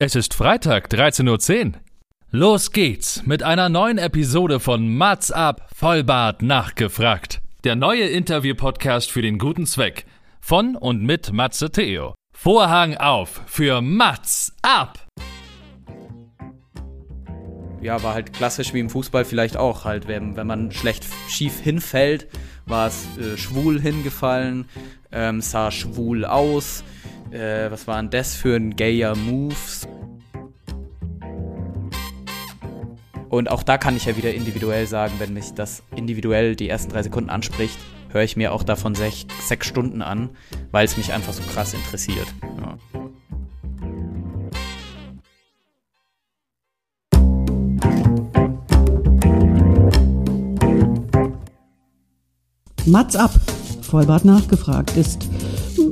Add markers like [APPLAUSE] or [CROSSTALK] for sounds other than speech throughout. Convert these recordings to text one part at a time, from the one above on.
Es ist Freitag, 13.10 Uhr. Los geht's mit einer neuen Episode von Mats ab, Vollbart nachgefragt. Der neue Interview-Podcast für den guten Zweck. Von und mit Matze Theo. Vorhang auf für Mats ab! Ja, war halt klassisch wie im Fußball vielleicht auch halt, wenn, wenn man schlecht schief hinfällt, war es äh, schwul hingefallen, ähm, sah schwul aus, äh, was waren das für ein gayer Moves? Und auch da kann ich ja wieder individuell sagen, wenn mich das individuell die ersten drei Sekunden anspricht, höre ich mir auch davon sech, sechs Stunden an, weil es mich einfach so krass interessiert. Ja. Mats ab, Vollbart nachgefragt ist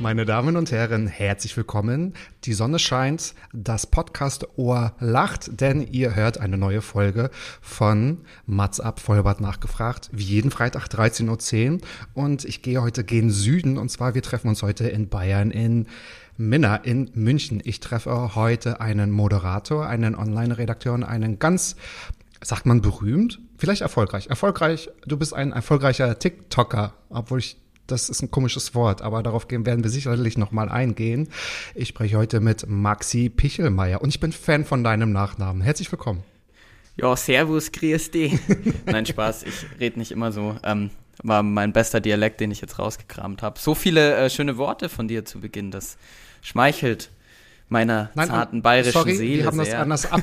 Meine Damen und Herren, herzlich willkommen. Die Sonne scheint, das Podcast-Ohr lacht, denn ihr hört eine neue Folge von Mats ab, Vollbart nachgefragt, wie jeden Freitag 13.10 Uhr. Und ich gehe heute gen Süden, und zwar wir treffen uns heute in Bayern, in Minna in München. Ich treffe heute einen Moderator, einen Online-Redakteur und einen ganz, sagt man berühmt? Vielleicht erfolgreich. Erfolgreich, du bist ein erfolgreicher TikToker, obwohl ich das ist ein komisches Wort, aber darauf werden wir sicherlich nochmal eingehen. Ich spreche heute mit Maxi Pichelmeier und ich bin Fan von deinem Nachnamen. Herzlich willkommen. Ja, servus, grüß dich. [LAUGHS] Nein, Spaß, ich rede nicht immer so. Ähm, war mein bester Dialekt, den ich jetzt rausgekramt habe. So viele äh, schöne Worte von dir zu Beginn, das schmeichelt meiner Nein, zarten bayerischen sorry, Seele wir haben das sehr. anders [LAUGHS] ab.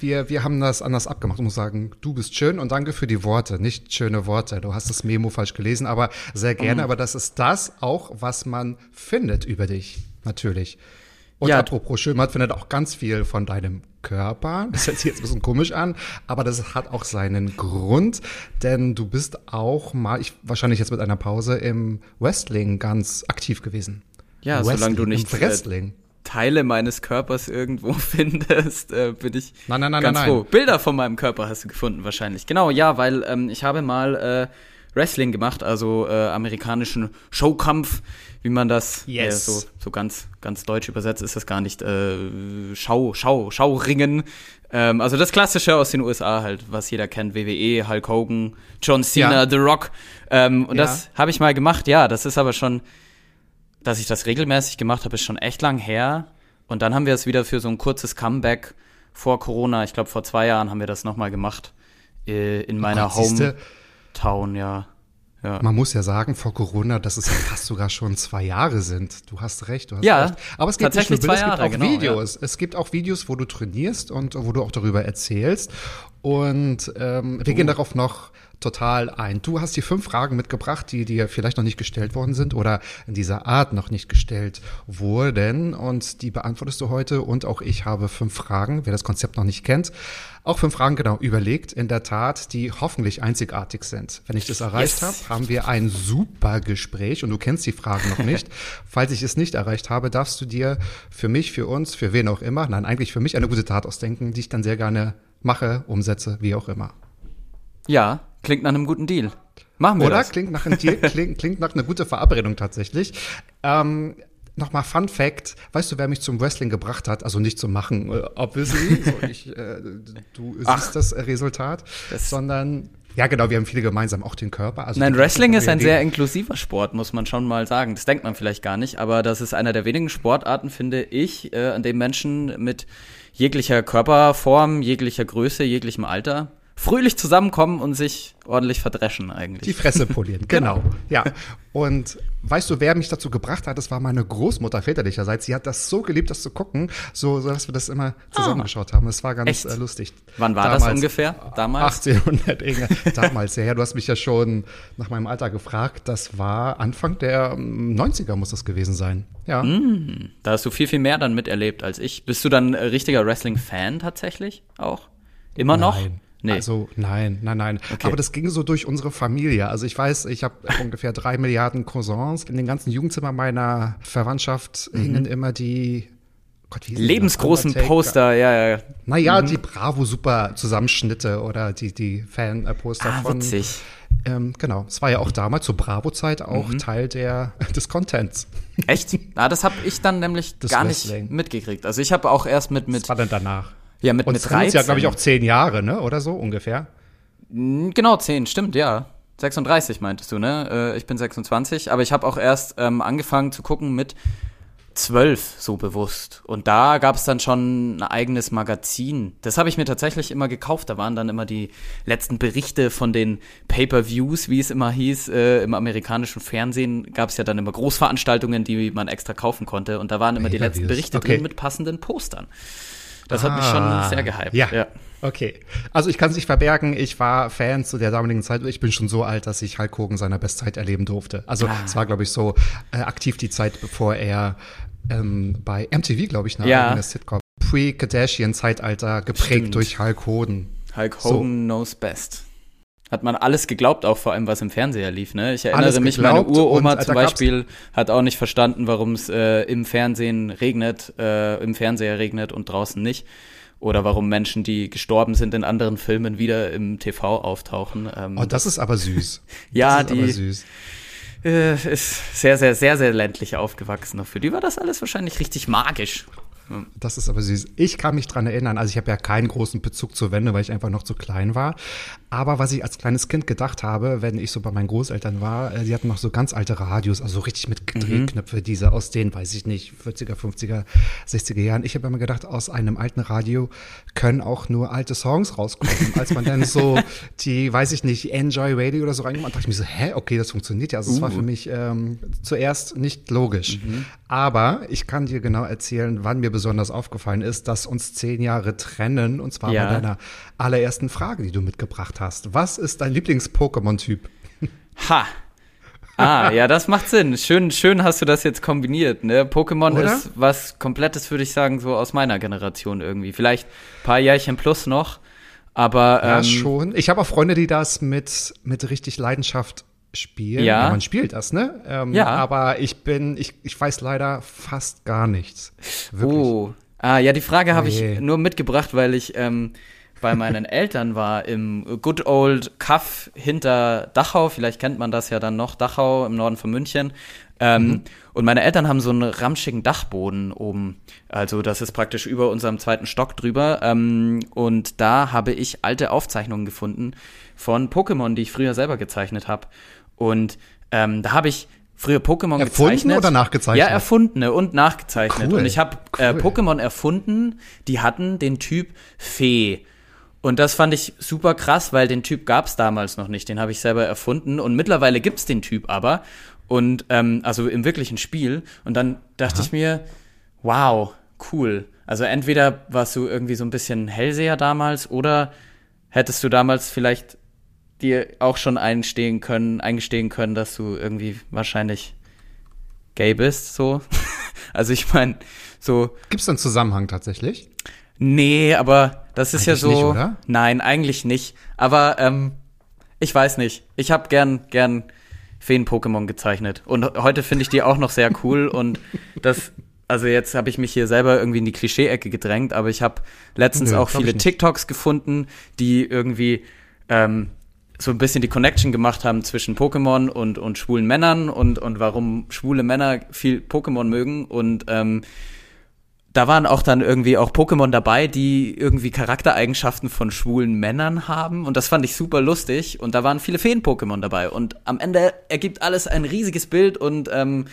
Wir, wir haben das anders abgemacht. Ich muss sagen, du bist schön und danke für die Worte. Nicht schöne Worte. Du hast das Memo falsch gelesen, aber sehr gerne. Mhm. Aber das ist das auch, was man findet über dich. Natürlich. Und Ja. apropos schön, man findet auch ganz viel von deinem Körper. [LAUGHS] Das hört sich jetzt ein bisschen komisch an, aber das hat auch seinen Grund, denn du bist auch mal, ich, wahrscheinlich jetzt mit einer Pause, im Wrestling ganz aktiv gewesen. Ja, solange du Wrestling, nicht Im äh, Wrestling. Teile meines Körpers irgendwo [LAUGHS] findest, äh, bin ich Nein, nein, nein, ganz nein, froh. Bilder von meinem Körper hast du gefunden wahrscheinlich. Genau, ja, weil ähm, ich habe mal äh, Wrestling gemacht, also äh, amerikanischen Showkampf, wie man das Yes. äh, so, so ganz, ganz deutsch übersetzt ist das gar nicht. Äh, Schau, Schau, Schauringen. Ähm, also das Klassische aus den USA halt, was jeder kennt, WWE, Hulk Hogan, John Cena, Ja. The Rock. Ähm, und Ja. das habe ich mal gemacht, ja, das ist aber schon dass ich das regelmäßig gemacht habe, ist schon echt lang her. Und dann haben wir es wieder für so ein kurzes Comeback vor Corona, ich glaube vor zwei Jahren haben wir das nochmal gemacht. Äh, in meiner Gott, siehste, Hometown, ja. ja. Man muss ja sagen, vor Corona, dass es ja fast sogar schon zwei Jahre sind. Du hast recht, du hast Ja, recht. Aber es gibt nicht nur Bilder, zwei es gibt auch genau, Videos. Es gibt auch Videos, wo du trainierst und wo du auch darüber erzählst. Und ähm, wir gehen darauf noch total ein. Du hast die fünf Fragen mitgebracht, die dir vielleicht noch nicht gestellt worden sind oder in dieser Art noch nicht gestellt wurden. Und die beantwortest du heute. Und auch ich habe fünf Fragen, wer das Konzept noch nicht kennt. Auch fünf Fragen genau überlegt, in der Tat, die hoffentlich einzigartig sind. Wenn ich das erreicht Yes. habe, haben wir ein super Gespräch und du kennst die Fragen noch nicht. [LAUGHS] Falls ich es nicht erreicht habe, darfst du dir für mich, für uns, für wen auch immer, nein, eigentlich für mich eine gute Tat ausdenken, die ich dann sehr gerne mache, umsetze, wie auch immer. ja, klingt nach einem guten Deal. Machen wir Oder? das. Klingt nach einem Deal, [LAUGHS] klingt, klingt nach einer guten Verabredung tatsächlich. Ähm, Nochmal Fun Fact, weißt du, wer mich zum Wrestling gebracht hat? Also nicht zum Machen, äh, obviously, [LAUGHS] so ich, äh, du Ach. siehst das Resultat, Das- sondern, ja genau, wir haben viele gemeinsam, auch den Körper. Also Nein, Wrestling ist ein sehr inklusiver Sport, muss man schon mal sagen. Das denkt man vielleicht gar nicht, aber das ist einer der wenigen Sportarten, finde ich, äh, an dem Menschen mit jeglicher Körperform, jeglicher Größe, jeglichem Alter fröhlich zusammenkommen und sich ordentlich verdreschen eigentlich. Die Fresse [LAUGHS] polieren, genau. Ja. Und weißt du, wer mich dazu gebracht hat? Das war meine Großmutter väterlicherseits. Sie hat das so geliebt, das zu gucken, so, dass wir das immer zusammengeschaut haben. Das war ganz Echt? äh, lustig. Wann war das ungefähr? Damals? 1800 Inge. [LAUGHS] Damals, ja, ja. Du hast mich ja schon nach meinem Alter gefragt. Das war Anfang der ähm, 90er muss das gewesen sein. Ja. Hm. Da hast du viel, viel mehr dann miterlebt als ich. Bist du dann richtiger Wrestling-Fan tatsächlich auch? Immer noch? Nein. Nee. Also nein, nein, nein. Okay. Aber das ging so durch unsere Familie. Also ich weiß, ich habe [LAUGHS] ungefähr drei Milliarden Cousins. In den ganzen Jugendzimmer meiner Verwandtschaft hingen immer die Gott, die? Lebensgroßen. Poster, ja, ja. Naja, die Bravo Super Zusammenschnitte oder die, die Fan-Poster Ah, von. witzig. Ähm, genau. Es war ja auch damals zur Bravo-Zeit auch Teil der, [LAUGHS] des Contents. Echt? Ah, das habe ich dann nämlich Das gar Wrestling. nicht mitgekriegt. Also ich habe auch erst mit, Was mit war denn danach? Ja, mit, Und mit es sind ja, glaube ich, 13. auch zehn Jahre, ne? Oder so ungefähr. Genau, 10, stimmt, ja. 36 meintest du, ne? Äh, ich bin 26, aber ich habe auch erst ähm, angefangen zu gucken mit 12 so bewusst. Und da gab es dann schon ein eigenes Magazin. Das habe ich mir tatsächlich immer gekauft. Da waren dann immer die letzten Berichte von den Pay-per-Views, wie es immer hieß. Äh, Im amerikanischen Fernsehen gab es ja dann immer Großveranstaltungen, die man extra kaufen konnte. Und da waren immer die letzten Berichte okay. drin mit passenden Postern. Das hat mich schon Ah, sehr gehypt. Ja. Okay. Also ich kann es nicht verbergen, ich war Fan zu der damaligen Zeit. Ich bin schon so alt, dass ich Hulk Hogan seiner Bestzeit erleben durfte. Also Ah. es war, glaube ich, so äh, aktiv die Zeit, bevor er ähm, bei MTV, glaube ich, eine Ja. eigene Sitcom, Pre-Kardashian-Zeitalter geprägt Stimmt. durch Hulk Hogan. Hulk So. Hogan knows best. Hat man alles geglaubt, auch vor allem, was im Fernseher lief, ne? Ich erinnere Alles mich, meine Uroma und, äh, zum Beispiel hat auch nicht verstanden, warum es äh, im Fernsehen regnet, äh, im Fernseher regnet und draußen nicht. Oder warum Menschen, die gestorben sind in anderen Filmen, wieder im TV auftauchen. Ähm, Oh, das ist aber süß. [LAUGHS] Ja, das ist die- aber süß. äh, ist sehr, sehr, sehr, sehr ländlich aufgewachsen. Für die war das alles wahrscheinlich richtig magisch. Das ist aber süß. Ich kann mich dran erinnern, also ich habe ja keinen großen Bezug zur Wende, weil ich einfach noch zu klein war. Aber was ich als kleines Kind gedacht habe, wenn ich so bei meinen Großeltern war, äh, die hatten noch so ganz alte Radios, also richtig mit Drehknöpfe, diese aus den, weiß ich nicht, 40er, 50er, 60er Jahren. Ich habe immer gedacht, aus einem alten Radio können auch nur alte Songs rauskommen. Als man dann so [LAUGHS] die, weiß ich nicht, Enjoy Radio oder so reingemacht hat, dachte ich mir so, hä, okay, das funktioniert ja. Also es war für mich ähm, zuerst nicht logisch. Aber ich kann dir genau erzählen, wann mir besonders aufgefallen ist, dass uns zehn Jahre trennen, und zwar Ja. bei deiner allerersten Frage, die du mitgebracht hast. Was ist dein Lieblings-Pokémon-Typ? Ha! Ah, ja, das macht Sinn. Schön, schön hast du das jetzt kombiniert, ne? Pokémon Oder? ist was komplettes, würde ich sagen, so aus meiner Generation irgendwie. Vielleicht ein paar Jährchen plus noch, aber Ja, ähm, schon. Ich habe auch Freunde, die das mit, mit richtig Leidenschaft spielen. Ja. man spielt das, ne? Ähm, Ja. Aber ich bin, ich, ich weiß leider fast gar nichts. Wirklich. Oh. Ah, ja, die Frage habe Nee. ich nur mitgebracht, weil ich ähm, bei meinen [LAUGHS] Eltern war im Good Old Kaff hinter Dachau. Vielleicht kennt man das ja dann noch, Dachau im Norden von München. Ähm, Und meine Eltern haben so einen ramschigen Dachboden oben. Also das ist praktisch über unserem zweiten Stock drüber. Ähm, und da habe ich alte Aufzeichnungen gefunden von Pokémon, die ich früher selber gezeichnet habe. Und ähm, da habe ich früher Pokémon Erfunden gezeichnet. oder nachgezeichnet? Ja, erfundene und nachgezeichnet. Cool. Und ich habe äh, Cool. Pokémon erfunden, die hatten den Typ Fee. Und das fand ich super krass, weil den Typ gab's damals noch nicht. Den habe ich selber erfunden. Und mittlerweile gibt's den Typ aber. Und ähm, also im wirklichen Spiel. Und dann dachte ich mir, wow, cool. Also entweder warst du irgendwie so ein bisschen Hellseher damals oder hättest du damals vielleicht dir auch schon einstehen können, eingestehen können, dass du irgendwie wahrscheinlich gay bist, so. [LAUGHS] also ich meine, so, Gibt es einen Zusammenhang tatsächlich? nee, aber das ist ja Eigentlich so. nicht, oder? Nein, eigentlich nicht. Aber ähm, ich weiß nicht. Ich habe gern, gern Feen-Pokémon gezeichnet. Und heute finde ich die auch noch sehr cool. und das, also jetzt habe ich mich hier selber irgendwie in die Klischee-Ecke gedrängt, aber ich habe letztens Nö, auch viele. TikToks gefunden, die irgendwie ähm, so ein bisschen die Connection gemacht haben zwischen Pokémon und, und schwulen Männern und, und warum schwule Männer viel Pokémon mögen. Und ähm, da waren auch dann irgendwie auch Pokémon dabei, die irgendwie Charaktereigenschaften von schwulen Männern haben. Und das fand ich super lustig. Und da waren viele Feen-Pokémon dabei. Und am Ende ergibt alles ein riesiges Bild und ähm,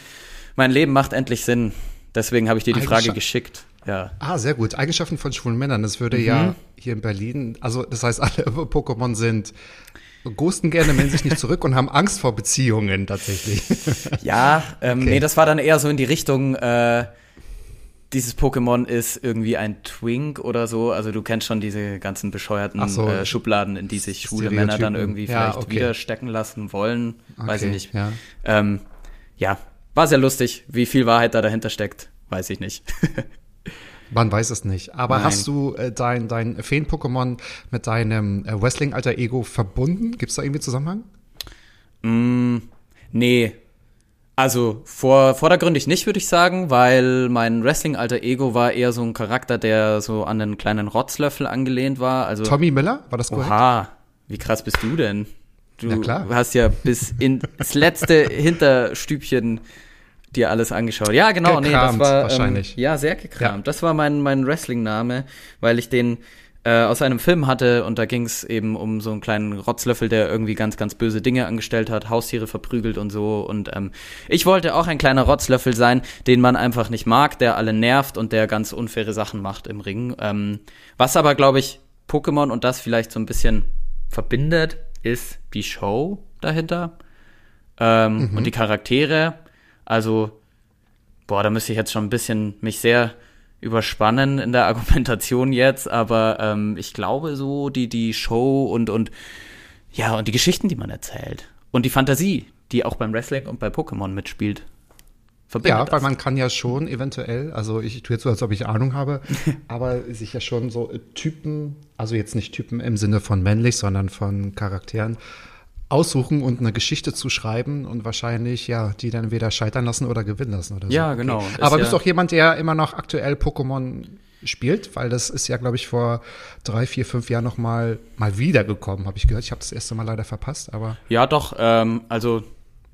mein Leben macht endlich Sinn. Deswegen habe ich dir die Frage geschickt. Ja. Ah, sehr gut. Eigenschaften von schwulen Männern. Das würde Mhm. ja hier in Berlin, also das heißt, alle [LAUGHS] Pokémon sind ghosten gerne, melden sich nicht zurück und haben Angst vor Beziehungen tatsächlich. [LAUGHS] Ja, ähm, Okay. nee, das war dann eher so in die Richtung, äh, dieses Pokémon ist irgendwie ein Twink oder so. Also du kennst schon diese ganzen bescheuerten so. äh, Schubladen, in die sich schwule Männer dann irgendwie Ja, vielleicht okay. wieder stecken lassen wollen. Weiß ich Okay, nicht. ja. Ähm, ja, war sehr lustig. Wie viel Wahrheit da dahinter steckt, weiß ich nicht. [LAUGHS] Man weiß es nicht. Aber Nein. hast du äh, dein, dein Feen-Pokémon mit deinem äh, Wrestling-Alter-Ego verbunden? Gibt es da irgendwie Zusammenhang? Mm, nee. Also vor, vordergründig nicht, würde ich sagen, weil mein Wrestling-alter Ego war eher so ein Charakter, der so an einen kleinen Rotzlöffel angelehnt war. Also, Tommy Miller, war das korrekt? oha, wie krass bist du denn? Du Na klar. hast ja bis ins letzte [LAUGHS] Hinterstübchen dir alles angeschaut. Ja, genau, nee, das Gekramt, war wahrscheinlich. Ähm, ja sehr gekramt. Ja. Das war mein mein Wrestling-Name, weil ich den äh, aus einem Film hatte und da ging es eben um so einen kleinen Rotzlöffel, der irgendwie ganz ganz böse Dinge angestellt hat, Haustiere verprügelt und so. Und ähm, ich wollte auch ein kleiner Rotzlöffel sein, den man einfach nicht mag, der alle nervt und der ganz unfaire Sachen macht im Ring. Ähm, was aber glaube ich Pokémon und das vielleicht so ein bisschen verbindet, ist die Show dahinter ähm, und die Charaktere. Also, boah, da müsste ich jetzt schon ein bisschen mich sehr überspannen in der [LAUGHS] Argumentation jetzt, aber ähm, ich glaube so, die, die Show und, und ja, und die Geschichten, die man erzählt. Und die Fantasie, die auch beim Wrestling und bei Pokémon mitspielt. Verbindet Ja, weil das. man kann ja schon eventuell, also ich tue jetzt so, als ob ich Ahnung habe, [LAUGHS] aber sich ja schon so Typen, also jetzt nicht Typen im Sinne von männlich, sondern von Charakteren aussuchen und eine Geschichte zu schreiben und wahrscheinlich, ja, die dann weder scheitern lassen oder gewinnen lassen oder so. Ja, genau. Ist Aber bist ja- du auch jemand, der immer noch aktuell Pokémon spielt? Weil das ist ja, glaube ich, vor drei, vier, fünf Jahren noch mal, mal wiedergekommen, habe ich gehört. Ich habe das erste Mal leider verpasst, aber Ja, doch, ähm, also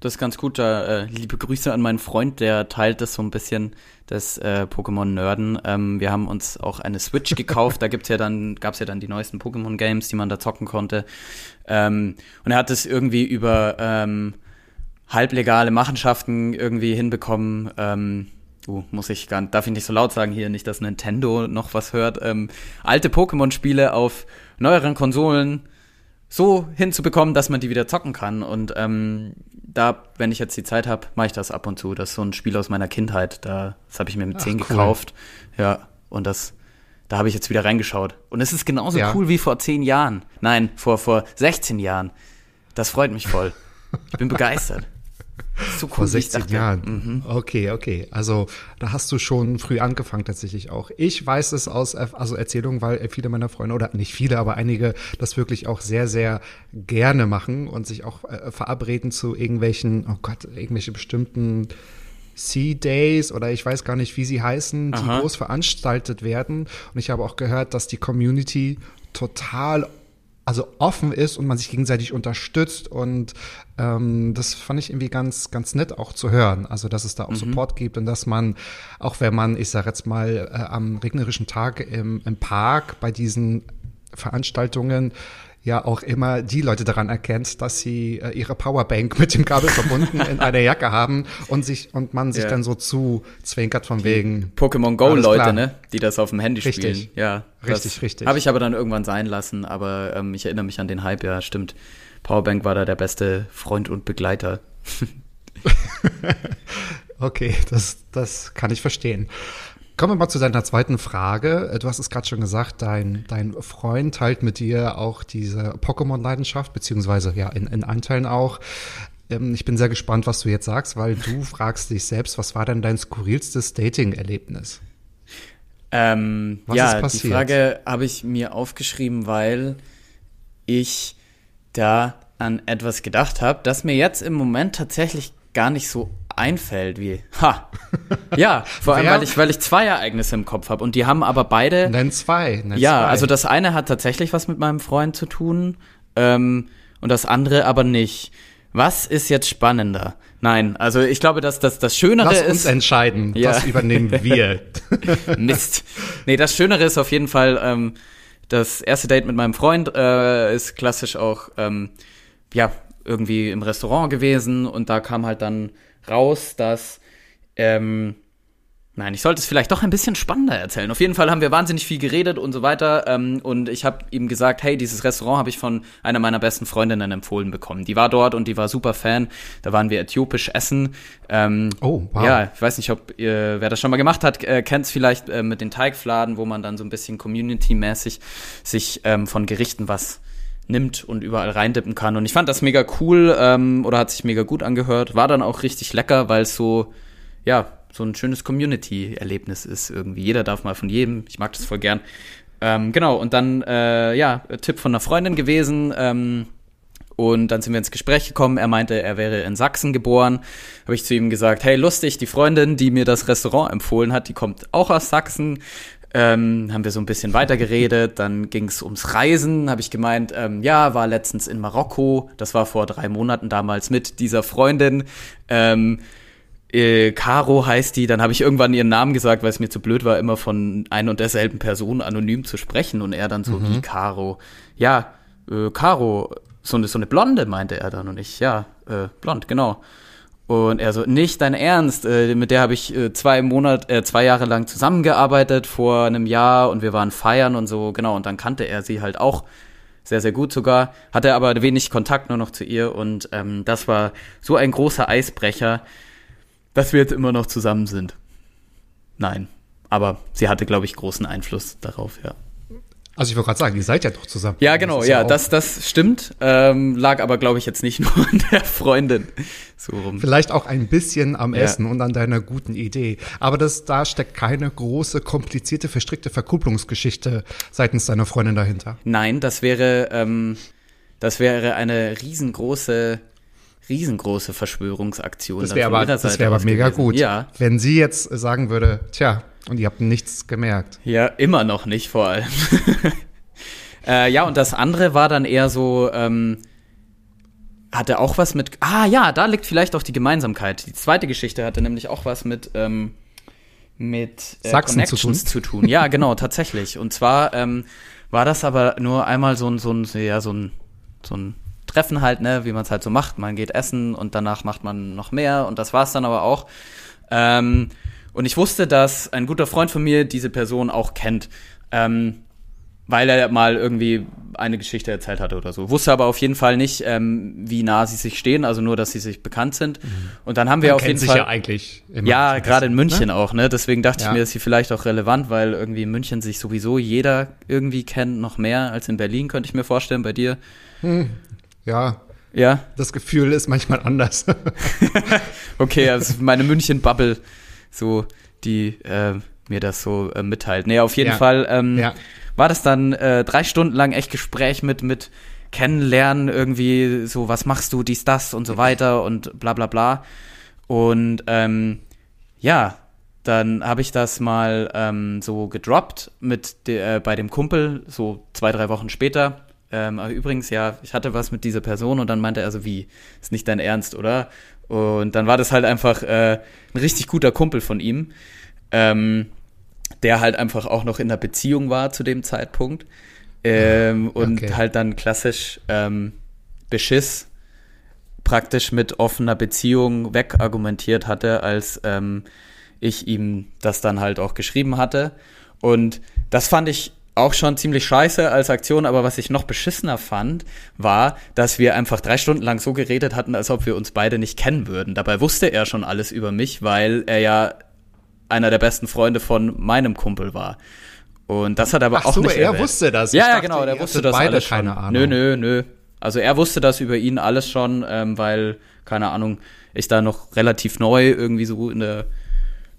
das ist ganz gut. Da, äh, liebe Grüße an meinen Freund, der teilt das so ein bisschen, das äh, Pokémon-Nerden. Ähm, wir haben uns auch eine Switch gekauft. da gibt's ja dann, gab's ja dann die neuesten Pokémon-Games, die man da zocken konnte. Ähm, und er hat es irgendwie über ähm, halblegale Machenschaften irgendwie hinbekommen. Ähm, Uh, muss ich gar darf ich nicht so laut sagen hier, nicht, dass Nintendo noch was hört. Ähm, alte Pokémon-Spiele auf neueren Konsolen so hinzubekommen, dass man die wieder zocken kann. Und ähm, da, wenn ich jetzt die Zeit habe, mache ich das ab und zu. Das ist so ein Spiel aus meiner Kindheit. Da, das habe ich mir mit 10 cool. gekauft. Ja, und das, da habe ich jetzt wieder reingeschaut. Und es ist genauso Ja. cool wie vor 10 Jahren. Nein, vor, vor 16 Jahren. Das freut mich voll. Ich bin begeistert. So cool, Vor wie ich 16 dachte. Jahren. Mhm. Okay, okay. Also da hast du schon früh angefangen tatsächlich auch. Ich weiß es aus also Erzählungen, weil viele meiner Freunde oder nicht viele, aber einige das wirklich auch sehr, sehr gerne machen und sich auch äh, verabreden zu irgendwelchen, oh Gott, irgendwelche bestimmten Sea Days oder ich weiß gar nicht, wie sie heißen, die Aha. groß veranstaltet werden. Und ich habe auch gehört, dass die Community total also offen ist und man sich gegenseitig unterstützt und ähm, das fand ich irgendwie ganz ganz nett auch zu hören. Also dass es da auch Support gibt und dass man auch wenn man ich sage jetzt mal äh, am regnerischen Tag im, im Park bei diesen Veranstaltungen ja auch immer die Leute daran erkennt, dass sie äh, ihre Powerbank mit dem Kabel verbunden in einer Jacke haben und sich und man sich Ja. dann so zu zwinkert von wegen Pokémon Go Leute, klar. ne, die das auf dem Handy Richtig. spielen. Ja, Richtig, richtig. Habe ich aber dann irgendwann sein lassen, aber ähm, ich erinnere mich an den Hype, ja, stimmt. Powerbank war da der beste Freund und Begleiter. [LAUGHS] [LAUGHS] Okay, das, das kann ich verstehen. Kommen wir mal zu deiner zweiten Frage. Äh, Du hast es gerade schon gesagt, dein, dein Freund teilt mit dir auch diese Pokémon-Leidenschaft, beziehungsweise ja in, in Anteilen auch. Ähm, Ich bin sehr gespannt, was du jetzt sagst, weil du [LAUGHS] fragst dich selbst, was war denn dein skurrilstes Dating-Erlebnis? Ähm, Was ja, ist passiert? die Frage habe ich mir aufgeschrieben, weil ich da an etwas gedacht habe, das mir jetzt im Moment tatsächlich gar nicht so einfällt wie ha. Ja, [LAUGHS] vor allem weil ich weil ich zwei Ereignisse im Kopf habe und die haben aber beide Nenn zwei. Nenn Ja, zwei. also das eine hat tatsächlich was mit meinem Freund zu tun ähm, und das andere aber nicht. Was ist jetzt spannender? Nein, also ich glaube, dass das, das Schönere Lass uns ist. entscheiden. Ja. Das übernehmen [LAUGHS] wir. [LAUGHS] Mist. Nee, das Schönere ist auf jeden Fall, ähm, das erste Date mit meinem Freund äh, ist klassisch auch, ähm, ja, irgendwie im Restaurant gewesen und da kam halt dann raus, dass, ähm, nein, ich sollte es vielleicht doch ein bisschen spannender erzählen. Auf jeden Fall haben wir wahnsinnig viel geredet und so weiter ähm, und ich habe ihm gesagt, hey, dieses Restaurant habe ich von einer meiner besten Freundinnen empfohlen bekommen. Die war dort und die war super Fan. Da waren wir äthiopisch essen. Ähm, Oh, wow. Ja, ich weiß nicht, ob ihr, wer das schon mal gemacht hat, äh, kennt es vielleicht äh, mit den Teigfladen, wo man dann so ein bisschen community-mäßig sich ähm, von Gerichten was nimmt und überall reindippen kann. Und ich fand das mega cool ähm, oder hat sich mega gut angehört. War dann auch richtig lecker, weil es so, ja, so ein schönes Community-Erlebnis ist irgendwie. Jeder darf mal von jedem. Ich mag das voll gern. Ähm, genau, und dann, äh, ja, Tipp von einer Freundin gewesen. Ähm, und dann sind wir ins Gespräch gekommen. Er meinte, er wäre in Sachsen geboren. Habe ich zu ihm gesagt, hey, lustig, die Freundin, die mir das Restaurant empfohlen hat, die kommt auch aus Sachsen. Ähm, haben wir so ein bisschen weiter geredet. Dann ging es ums Reisen. Habe ich gemeint, ähm, ja, war letztens in Marokko. Das war vor drei Monaten damals mit dieser Freundin. Ähm, äh, Caro heißt die, dann habe ich irgendwann ihren Namen gesagt, weil es mir zu blöd war, immer von ein und derselben Person anonym zu sprechen und er dann so Mhm. wie Caro. Ja, äh, Caro, so eine, so eine Blonde, meinte er dann und ich, ja, äh, blond, genau. Und er so, nicht dein Ernst, äh, mit der habe ich äh, zwei Monate, äh, zwei Jahre lang zusammengearbeitet vor einem Jahr und wir waren feiern und so, genau, und dann kannte er sie halt auch sehr, sehr gut sogar, hatte aber wenig Kontakt nur noch zu ihr und ähm, das war so ein großer Eisbrecher, dass wir jetzt immer noch zusammen sind. Nein. Aber sie hatte, glaube ich, großen Einfluss darauf, ja. Also ich wollte gerade sagen, ihr seid ja doch zusammen. Ja, genau, ist ja, auch- das, das stimmt. Ähm, lag aber, glaube ich, jetzt nicht [LAUGHS] nur an der Freundin. So rum. Vielleicht auch ein bisschen am Ja. Essen und an deiner guten Idee. Aber das, da steckt keine große, komplizierte, verstrickte Verkupplungsgeschichte seitens deiner Freundin dahinter. Nein, das wäre, ähm, das wäre eine riesengroße, riesengroße Verschwörungsaktion. Das wäre aber, das wäre aber mega gewesen. gut. Ja, Wenn sie jetzt sagen würde, tja, und ihr habt nichts gemerkt. Ja, immer noch nicht vor allem. [LAUGHS] äh, ja, und das andere war dann eher so, ähm, hatte auch was mit. Ah ja, da liegt vielleicht auch die Gemeinsamkeit. Die zweite Geschichte hatte nämlich auch was mit. Ähm, mit äh, Sachsen zu tun? zu tun. Ja, genau, tatsächlich. Und zwar ähm, war das aber nur einmal so ein, so ein, ja, so ein, so ein Treffen halt, ne, wie man es halt so macht. Man geht essen und danach macht man noch mehr und das war es dann aber auch. Ähm, und ich wusste, dass ein guter Freund von mir diese Person auch kennt, ähm, weil er mal irgendwie eine Geschichte erzählt hatte oder so. Wusste aber auf jeden Fall nicht, ähm, wie nah sie sich stehen, also nur, dass sie sich bekannt sind. Und dann haben wir Man auf jeden Fall ja eigentlich immer. ja, gerade in München Ne? auch, ne? Deswegen dachte Ja. ich mir, ist sie vielleicht auch relevant, weil irgendwie in München sich sowieso jeder irgendwie kennt, noch mehr als in Berlin, könnte ich mir vorstellen, bei dir. Ja, Ja, das Gefühl ist manchmal anders. [LAUGHS] okay, also meine München-Bubble, so, die äh, mir das so äh, mitteilt. Nee, auf jeden Ja. Fall ähm, Ja. war das dann äh, drei Stunden lang echt Gespräch mit, mit Kennenlernen, irgendwie so, was machst du, dies, das und so weiter und bla bla bla. Und ähm, ja, dann habe ich das mal ähm, so gedroppt mit de, äh, bei dem Kumpel, so zwei, drei Wochen später. Ähm, aber übrigens, ja, ich hatte was mit dieser Person und dann meinte er so, wie, ist nicht dein Ernst, oder? Und dann war das halt einfach äh, ein richtig guter Kumpel von ihm, ähm, der halt einfach auch noch in einer Beziehung war zu dem Zeitpunkt. Ähm, und okay. halt dann klassisch ähm, Beschiss praktisch mit offener Beziehung wegargumentiert hatte, als ähm, ich ihm das dann halt auch geschrieben hatte. Und das fand ich auch schon ziemlich scheiße als Aktion, aber was ich noch beschissener fand, war, dass wir einfach drei Stunden lang so geredet hatten, als ob wir uns beide nicht kennen würden. Dabei wusste er schon alles über mich, weil er ja einer der besten Freunde von meinem Kumpel war. Und das hat er aber Ach auch so, nicht er erwähnt. wusste das. Ja, ja, genau, der ihr wusste das beide alles schon. keine Ahnung. Nö, nö, nö. Also er wusste das über ihn alles schon, ähm, weil, keine Ahnung, ich da noch relativ neu irgendwie so in der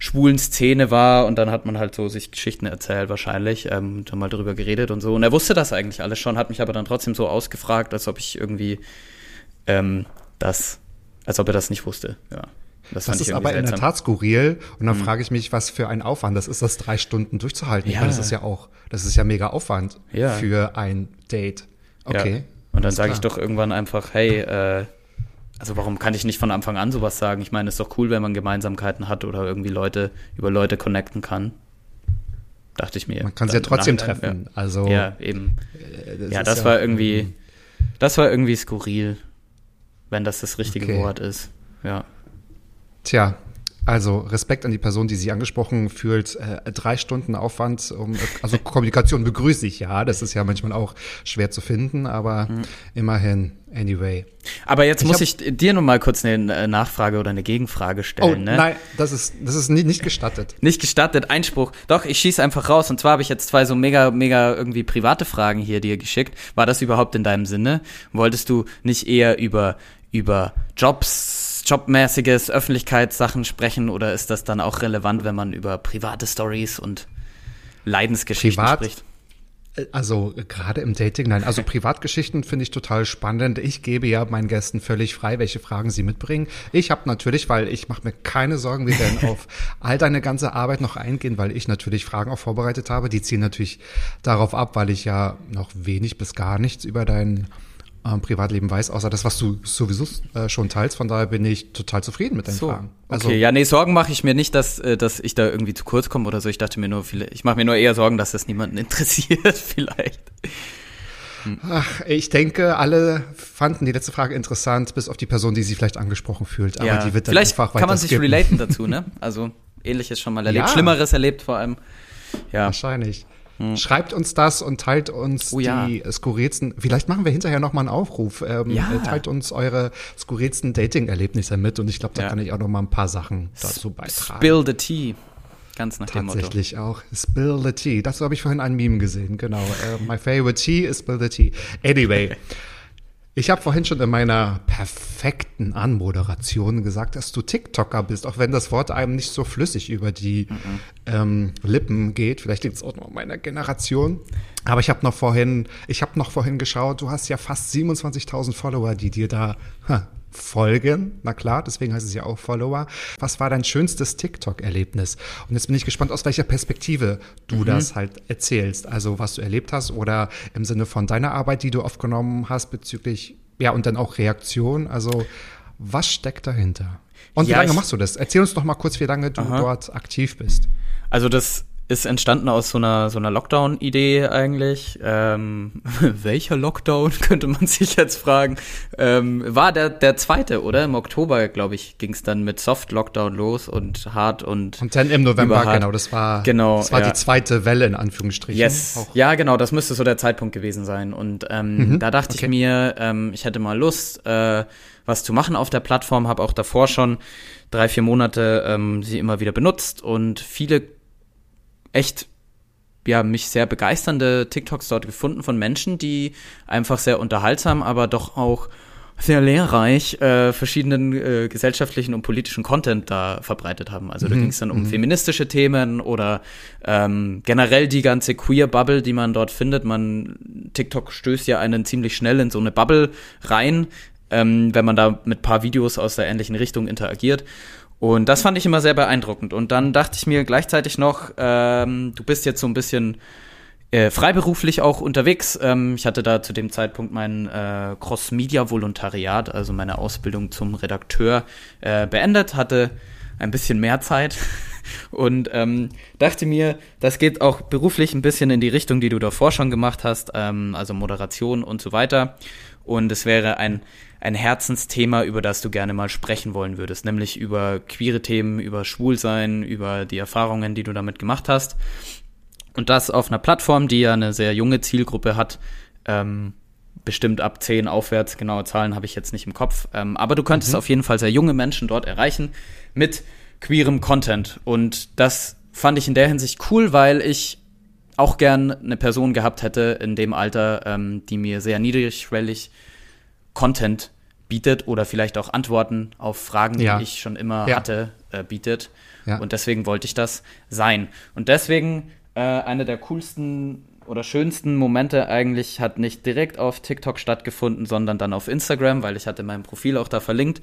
schwulen Szene war und dann hat man halt so sich Geschichten erzählt wahrscheinlich, ähm, dann mal drüber geredet und so. Und er wusste das eigentlich alles schon, hat mich aber dann trotzdem so ausgefragt, als ob ich irgendwie ähm, das, als ob er das nicht wusste. Ja. Das, Das ich ist aber in der seltsam. Tat skurril. Und dann frage ich mich, was für ein Aufwand das ist, das drei Stunden durchzuhalten. Ich Ja. meine, das ist ja auch, das ist ja mega Aufwand Ja. für ein Date. Okay. Ja. Und dann sage ich doch irgendwann einfach, hey, äh, also warum kann ich nicht von Anfang an sowas sagen? Ich meine, es ist doch cool, wenn man Gemeinsamkeiten hat oder irgendwie Leute über Leute connecten kann. Dachte ich mir. Man kann sie ja trotzdem treffen. Also, Ja, ja eben. äh, ja, ist das war irgendwie, das war irgendwie skurril, wenn das das richtige Okay. Wort ist. Ja. Tja, also Respekt an die Person, die sich angesprochen fühlt. Äh, drei Stunden Aufwand, um, also Kommunikation begrüße ich ja. Das ist ja manchmal auch schwer zu finden, aber Mhm. immerhin, anyway. Aber jetzt Ich muss ich dir noch mal kurz eine äh, Nachfrage oder eine Gegenfrage stellen. Oh, ne? nein, das ist, das ist nicht, nicht gestattet. Nicht gestattet, Einspruch. Doch, ich schieß einfach raus. Und zwar habe ich jetzt zwei so mega, mega irgendwie private Fragen hier dir geschickt. War das überhaupt in deinem Sinne? Wolltest du nicht eher über, über Jobs, jobmäßiges Öffentlichkeitssachen sprechen oder ist das dann auch relevant, wenn man über private Stories und Leidensgeschichten Privat? spricht? Also gerade im Dating, nein. Also Privatgeschichten finde ich total spannend. Ich gebe ja meinen Gästen völlig frei, welche Fragen sie mitbringen. Ich habe natürlich, weil ich mache mir keine Sorgen, wir werden [LAUGHS] auf all deine ganze Arbeit noch eingehen, weil ich natürlich Fragen auch vorbereitet habe. Die ziehen natürlich darauf ab, weil ich ja noch wenig bis gar nichts über deinen ähm, Privatleben weiß, außer das, was du sowieso äh, schon teilst. Von daher bin ich total zufrieden mit deinen So, Fragen. Also, okay, ja, nee, Sorgen mache ich mir nicht, dass, äh, dass ich da irgendwie zu kurz komme oder so. Ich dachte mir nur, viele, ich mache mir nur eher Sorgen, dass das niemanden [LAUGHS] interessiert, vielleicht. Ach, ich denke, alle fanden die letzte Frage interessant, bis auf die Person, die sich vielleicht angesprochen fühlt. Aber ja, die wird dann vielleicht einfach kann man sich relaten dazu, ne? [LAUGHS] Also ähnliches schon mal erlebt, Ja. Schlimmeres erlebt vor allem. Ja, Wahrscheinlich. Schreibt uns das und teilt uns Oh ja. die skurrilsten. Vielleicht machen wir hinterher noch mal einen Aufruf. Ähm, Ja. äh, Teilt uns eure skurrilsten Dating-Erlebnisse mit und ich glaube, da Ja. kann ich auch noch mal ein paar Sachen dazu beitragen. Spill the tea. Ganz nach dem Motto. Tatsächlich auch. Spill the tea. Dazu habe ich vorhin ein Meme gesehen, genau. Äh, my favorite tea is spill the tea. Anyway. [LAUGHS] Ich habe vorhin schon in meiner perfekten Anmoderation gesagt, dass du TikToker bist, auch wenn das Wort einem nicht so flüssig über die ähm, Lippen geht. Vielleicht liegt es auch noch an meiner Generation. Aber ich habe noch vorhin, ich habe noch vorhin geschaut, du hast ja fast 27.000 Follower, die dir da ha, folgen. Na klar, deswegen heißt es ja auch Follower. Was war dein schönstes TikTok-Erlebnis? Und jetzt bin ich gespannt, aus welcher Perspektive du das halt erzählst. Also was du erlebt hast oder im Sinne von deiner Arbeit, die du aufgenommen hast bezüglich, ja, und dann auch Reaktion. Also was steckt dahinter? Und wie Ja, lange ich- machst du das? Erzähl uns doch mal kurz, wie lange du dort aktiv bist. Also das ist entstanden aus so einer so einer Lockdown-Idee eigentlich. Ähm, [LAUGHS] welcher Lockdown [LAUGHS] könnte man sich jetzt fragen? Ähm, war der der zweite, oder? Im Oktober, glaube ich, ging es dann mit Soft Lockdown los und hart und Und dann im November, Überhart. genau, das war, Genau, das war ja. die zweite Welle in Anführungsstrichen. Yes. Auch Ja, genau, das müsste so der Zeitpunkt gewesen sein. Und ähm, da dachte okay. ich mir, ähm, ich hätte mal Lust, äh, was zu machen auf der Plattform, habe auch davor schon drei, vier Monate ähm, sie immer wieder benutzt und viele echt ja, mich sehr begeisternde TikToks dort gefunden von Menschen, die einfach sehr unterhaltsam, aber doch auch sehr lehrreich äh, verschiedenen äh, gesellschaftlichen und politischen Content da verbreitet haben. Also da ging es dann um feministische Themen oder ähm, generell die ganze Queer-Bubble, die man dort findet. Man TikTok stößt ja einen ziemlich schnell in so eine Bubble rein, ähm, wenn man da mit paar Videos aus der ähnlichen Richtung interagiert. Und das fand ich immer sehr beeindruckend. Und dann dachte ich mir gleichzeitig noch, ähm, du bist jetzt so ein bisschen äh, freiberuflich auch unterwegs. Ähm, ich hatte da zu dem Zeitpunkt mein äh, Cross-Media-Volontariat, also meine Ausbildung zum Redakteur, äh, beendet, hatte ein bisschen mehr Zeit [LAUGHS] und ähm, dachte mir, das geht auch beruflich ein bisschen in die Richtung, die du davor schon gemacht hast, ähm, also Moderation und so weiter. Und es wäre ein, ein Herzensthema, über das du gerne mal sprechen wollen würdest, nämlich über queere Themen, über Schwulsein, über die Erfahrungen, die du damit gemacht hast. Und das auf einer Plattform, die ja eine sehr junge Zielgruppe hat, ähm, bestimmt ab 10 aufwärts, genaue Zahlen habe ich jetzt nicht im Kopf. Ähm, aber du könntest auf jeden Fall sehr junge Menschen dort erreichen mit queerem Content. Und das fand ich in der Hinsicht cool, weil ich auch gern eine Person gehabt hätte in dem Alter, ähm, die mir sehr niedrigschwellig Content bietet oder vielleicht auch Antworten auf Fragen, Ja. die ich schon immer Ja. hatte, äh, bietet. Ja. Und deswegen wollte ich das sein. Und deswegen äh, eine der coolsten oder schönsten Momente eigentlich hat nicht direkt auf TikTok stattgefunden, sondern dann auf Instagram, weil ich hatte mein Profil auch da verlinkt.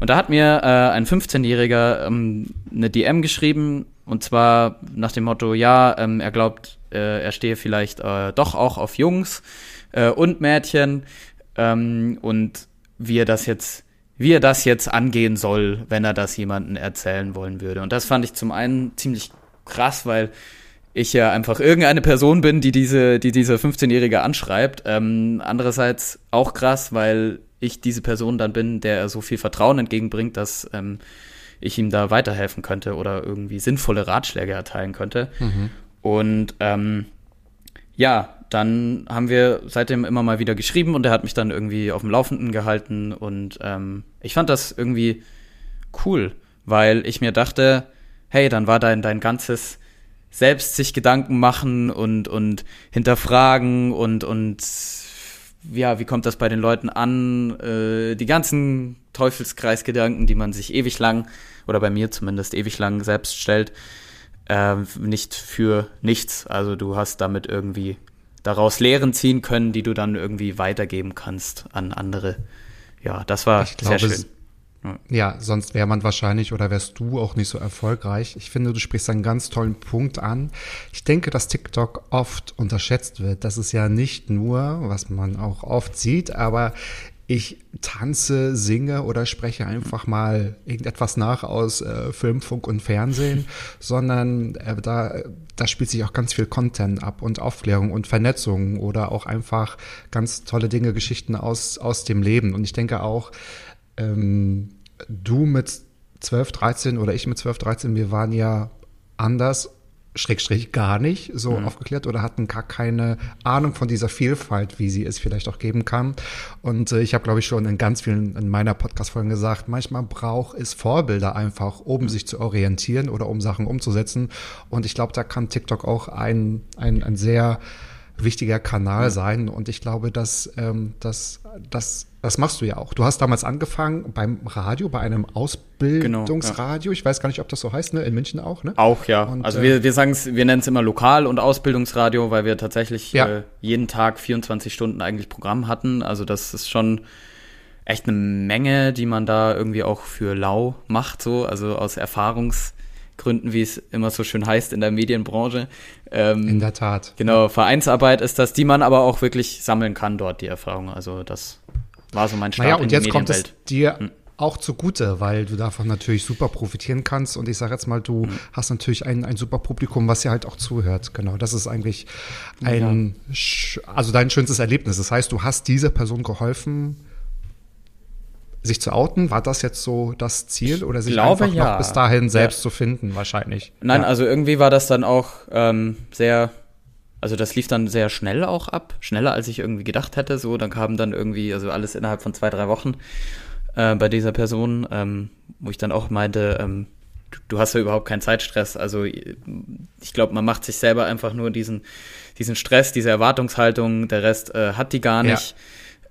Und da hat mir äh, ein 15-Jähriger ähm, eine DM geschrieben und zwar nach dem Motto, ja, ähm, er glaubt, äh, er stehe vielleicht äh, doch auch auf Jungs äh, und Mädchen ähm, und wie er das jetzt wie er das jetzt angehen soll, wenn er das jemandem erzählen wollen würde. Und das fand ich zum einen ziemlich krass, weil ich ja einfach irgendeine Person bin, die diese, die diese 15-Jährige anschreibt. Ähm, andererseits auch krass, weil ich diese Person dann bin, der er so viel Vertrauen entgegenbringt, dass ähm, ich ihm da weiterhelfen könnte oder irgendwie sinnvolle Ratschläge erteilen könnte. Und ähm, ja, dann haben wir seitdem immer mal wieder geschrieben und er hat mich dann irgendwie auf dem Laufenden gehalten und ähm, ich fand das irgendwie cool, weil ich mir dachte, hey, dann war dein, dein ganzes selbst sich Gedanken machen und, und hinterfragen und, und ja, wie kommt das bei den Leuten an? Äh, die ganzen Teufelskreisgedanken, die man sich ewig lang, oder bei mir zumindest ewig lang selbst stellt, äh, nicht für nichts. Also du hast damit irgendwie daraus Lehren ziehen können, die du dann irgendwie weitergeben kannst an andere. Ja, das war Ich glaube, sehr es- schön. Ja, sonst wäre man wahrscheinlich oder wärst du auch nicht so erfolgreich. Ich finde, du sprichst einen ganz tollen Punkt an. Ich denke, dass TikTok oft unterschätzt wird. Das ist ja nicht nur, was man auch oft sieht, aber ich tanze, singe oder spreche einfach mal irgendetwas nach aus äh, Film, Funk und Fernsehen, [LAUGHS] sondern äh, da, da spielt sich auch ganz viel Content ab und Aufklärung und Vernetzung oder auch einfach ganz tolle Dinge, Geschichten aus, aus dem Leben. Und ich denke auch, ähm, du mit 12, 13 oder ich mit 12, 13, wir waren ja anders, Schrägstrich gar nicht so aufgeklärt oder hatten gar keine Ahnung von dieser Vielfalt, wie sie es vielleicht auch geben kann. Und äh, ich habe, glaube ich, schon in ganz vielen in meiner Podcast-Folgen gesagt, manchmal braucht es Vorbilder einfach, um sich zu orientieren oder um Sachen umzusetzen. Und ich glaube, da kann TikTok auch ein, ein, ein sehr wichtiger Kanal sein. Und ich glaube, dass ähm, das, das, das machst du ja auch. Du hast damals angefangen beim Radio, bei einem Ausbildungsradio. Ich weiß gar nicht, ob das so heißt, ne? In München auch, ne? Auch, ja. Und, also äh, wir, wir sagen es, wir nennen es immer Lokal- und Ausbildungsradio, weil wir tatsächlich Ja. äh, jeden Tag 24 Stunden eigentlich Programm hatten. Also das ist schon echt eine Menge, die man da irgendwie auch für lau macht, so, also aus Erfahrungsgründen, wie es immer so schön heißt in der Medienbranche. Ähm, In der Tat. Genau, Vereinsarbeit ist das, die man aber auch wirklich sammeln kann dort, die Erfahrung. Also das war so mein Start Naja, und jetzt kommt es dir auch zugute, weil du davon natürlich super profitieren kannst. Und ich sage jetzt mal, du hast natürlich ein, ein super Publikum, was dir halt auch zuhört. Genau, das ist eigentlich ein, sch- also dein schönstes Erlebnis. Das heißt, du hast dieser Person geholfen, sich zu outen. War das jetzt so das Ziel oder sich glaube, einfach ja. noch bis dahin selbst Ja. zu finden, wahrscheinlich? Nein, ja. also irgendwie war das dann auch ähm, sehr, also das lief dann sehr schnell auch ab, schneller als ich irgendwie gedacht hätte. So, dann kam dann irgendwie, also alles innerhalb von zwei, drei Wochen äh, bei dieser Person, ähm, wo ich dann auch meinte, ähm, du, du hast ja überhaupt keinen Zeitstress. Also ich glaube, man macht sich selber einfach nur diesen, diesen Stress, diese Erwartungshaltung, der Rest äh, hat die gar Ja. nicht.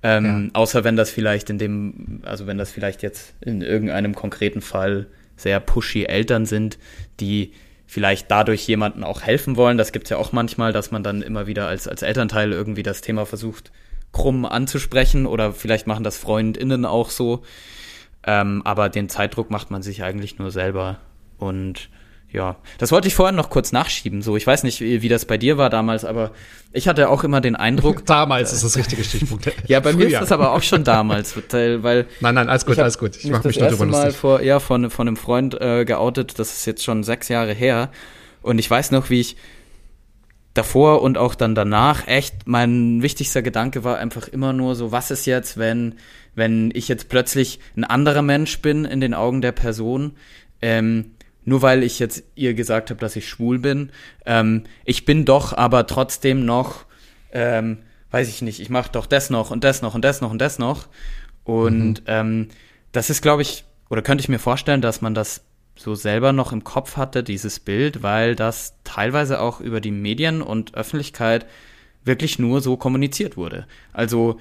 Ähm, Außer wenn das vielleicht in dem, also wenn das vielleicht jetzt in irgendeinem konkreten Fall sehr pushy Eltern sind, die vielleicht dadurch jemanden auch helfen wollen. Das gibt's ja auch manchmal, dass man dann immer wieder als, als Elternteil irgendwie das Thema versucht, krumm anzusprechen oder vielleicht machen das FreundInnen auch so. Ähm, aber den Zeitdruck macht man sich eigentlich nur selber. Und ja, das wollte ich vorhin noch kurz nachschieben. So, ich weiß nicht, wie, wie das bei dir war damals, aber ich hatte auch immer den Eindruck, [LAUGHS] Damals ist das richtige Stichpunkt. [LAUGHS] ja, bei mir ist Früher. das aber auch schon damals, [LAUGHS] weil, Nein, nein, alles gut, alles gut. Ich mache mich erste drüber Mal lustig. vor, ja, von, von einem Freund äh, geoutet, das ist jetzt schon sechs Jahre her. Und ich weiß noch, wie ich davor und auch dann danach echt mein wichtigster Gedanke war einfach immer nur so, was ist jetzt, wenn, wenn ich jetzt plötzlich ein anderer Mensch bin in den Augen der Person, ähm, nur weil ich jetzt ihr gesagt habe, dass ich schwul bin. Ähm, ich bin doch aber trotzdem noch, ähm, weiß ich nicht, ich mache doch das noch und das noch und das noch und das noch. Und ähm, das ist, glaube ich, oder könnte ich mir vorstellen, dass man das so selber noch im Kopf hatte, dieses Bild, weil das teilweise auch über die Medien und Öffentlichkeit wirklich nur so kommuniziert wurde. Also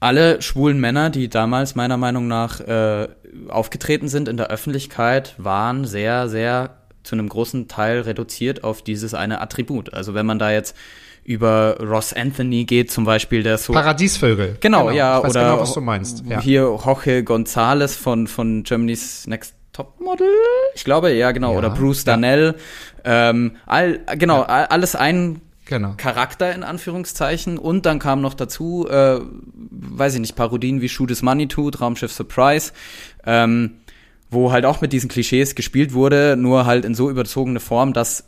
alle schwulen Männer, die damals meiner Meinung nach äh, aufgetreten sind in der Öffentlichkeit, waren sehr, sehr zu einem großen Teil reduziert auf dieses eine Attribut. Also wenn man da jetzt über Ross Anthony geht, zum Beispiel, der so Paradiesvögel. Genau, ja, Ich weiß oder genau, was du meinst. Ja. hier Jorge González von, von Germany's Next Topmodel, ich glaube, ja, genau, Ja, oder Bruce ja. Darnell, ähm, all, genau, all, alles ein Genau. Charakter in Anführungszeichen und dann kam noch dazu, äh, weiß ich nicht, Parodien wie Shoot is Money to, Traumschiff Surprise, ähm, wo halt auch mit diesen Klischees gespielt wurde, nur halt in so überzogene Form, dass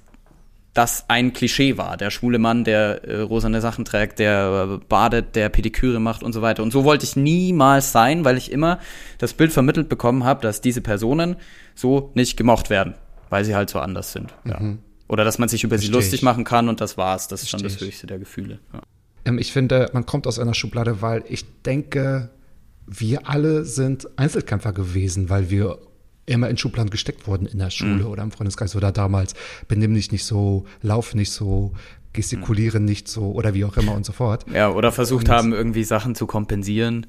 das ein Klischee war. Der schwule Mann, der äh, rosane Sachen trägt, der äh, badet, der Pediküre macht und so weiter. Und so wollte ich niemals sein, weil ich immer das Bild vermittelt bekommen habe, dass diese Personen so nicht gemocht werden, weil sie halt so anders sind. Ja. Oder dass man sich über sie Versteh lustig ich. machen kann und das war's. Das ist schon das Versteh höchste der Gefühle. Ja. Ähm, ich finde, man kommt aus einer Schublade, weil ich denke, wir alle sind Einzelkämpfer gewesen, weil wir immer in Schubladen gesteckt wurden in der Schule oder im Freundeskreis oder damals. Benimm dich nicht so, lauf nicht so, gestikulieren nicht so oder wie auch immer und so fort. Ja, oder versucht und, haben, irgendwie Sachen zu kompensieren.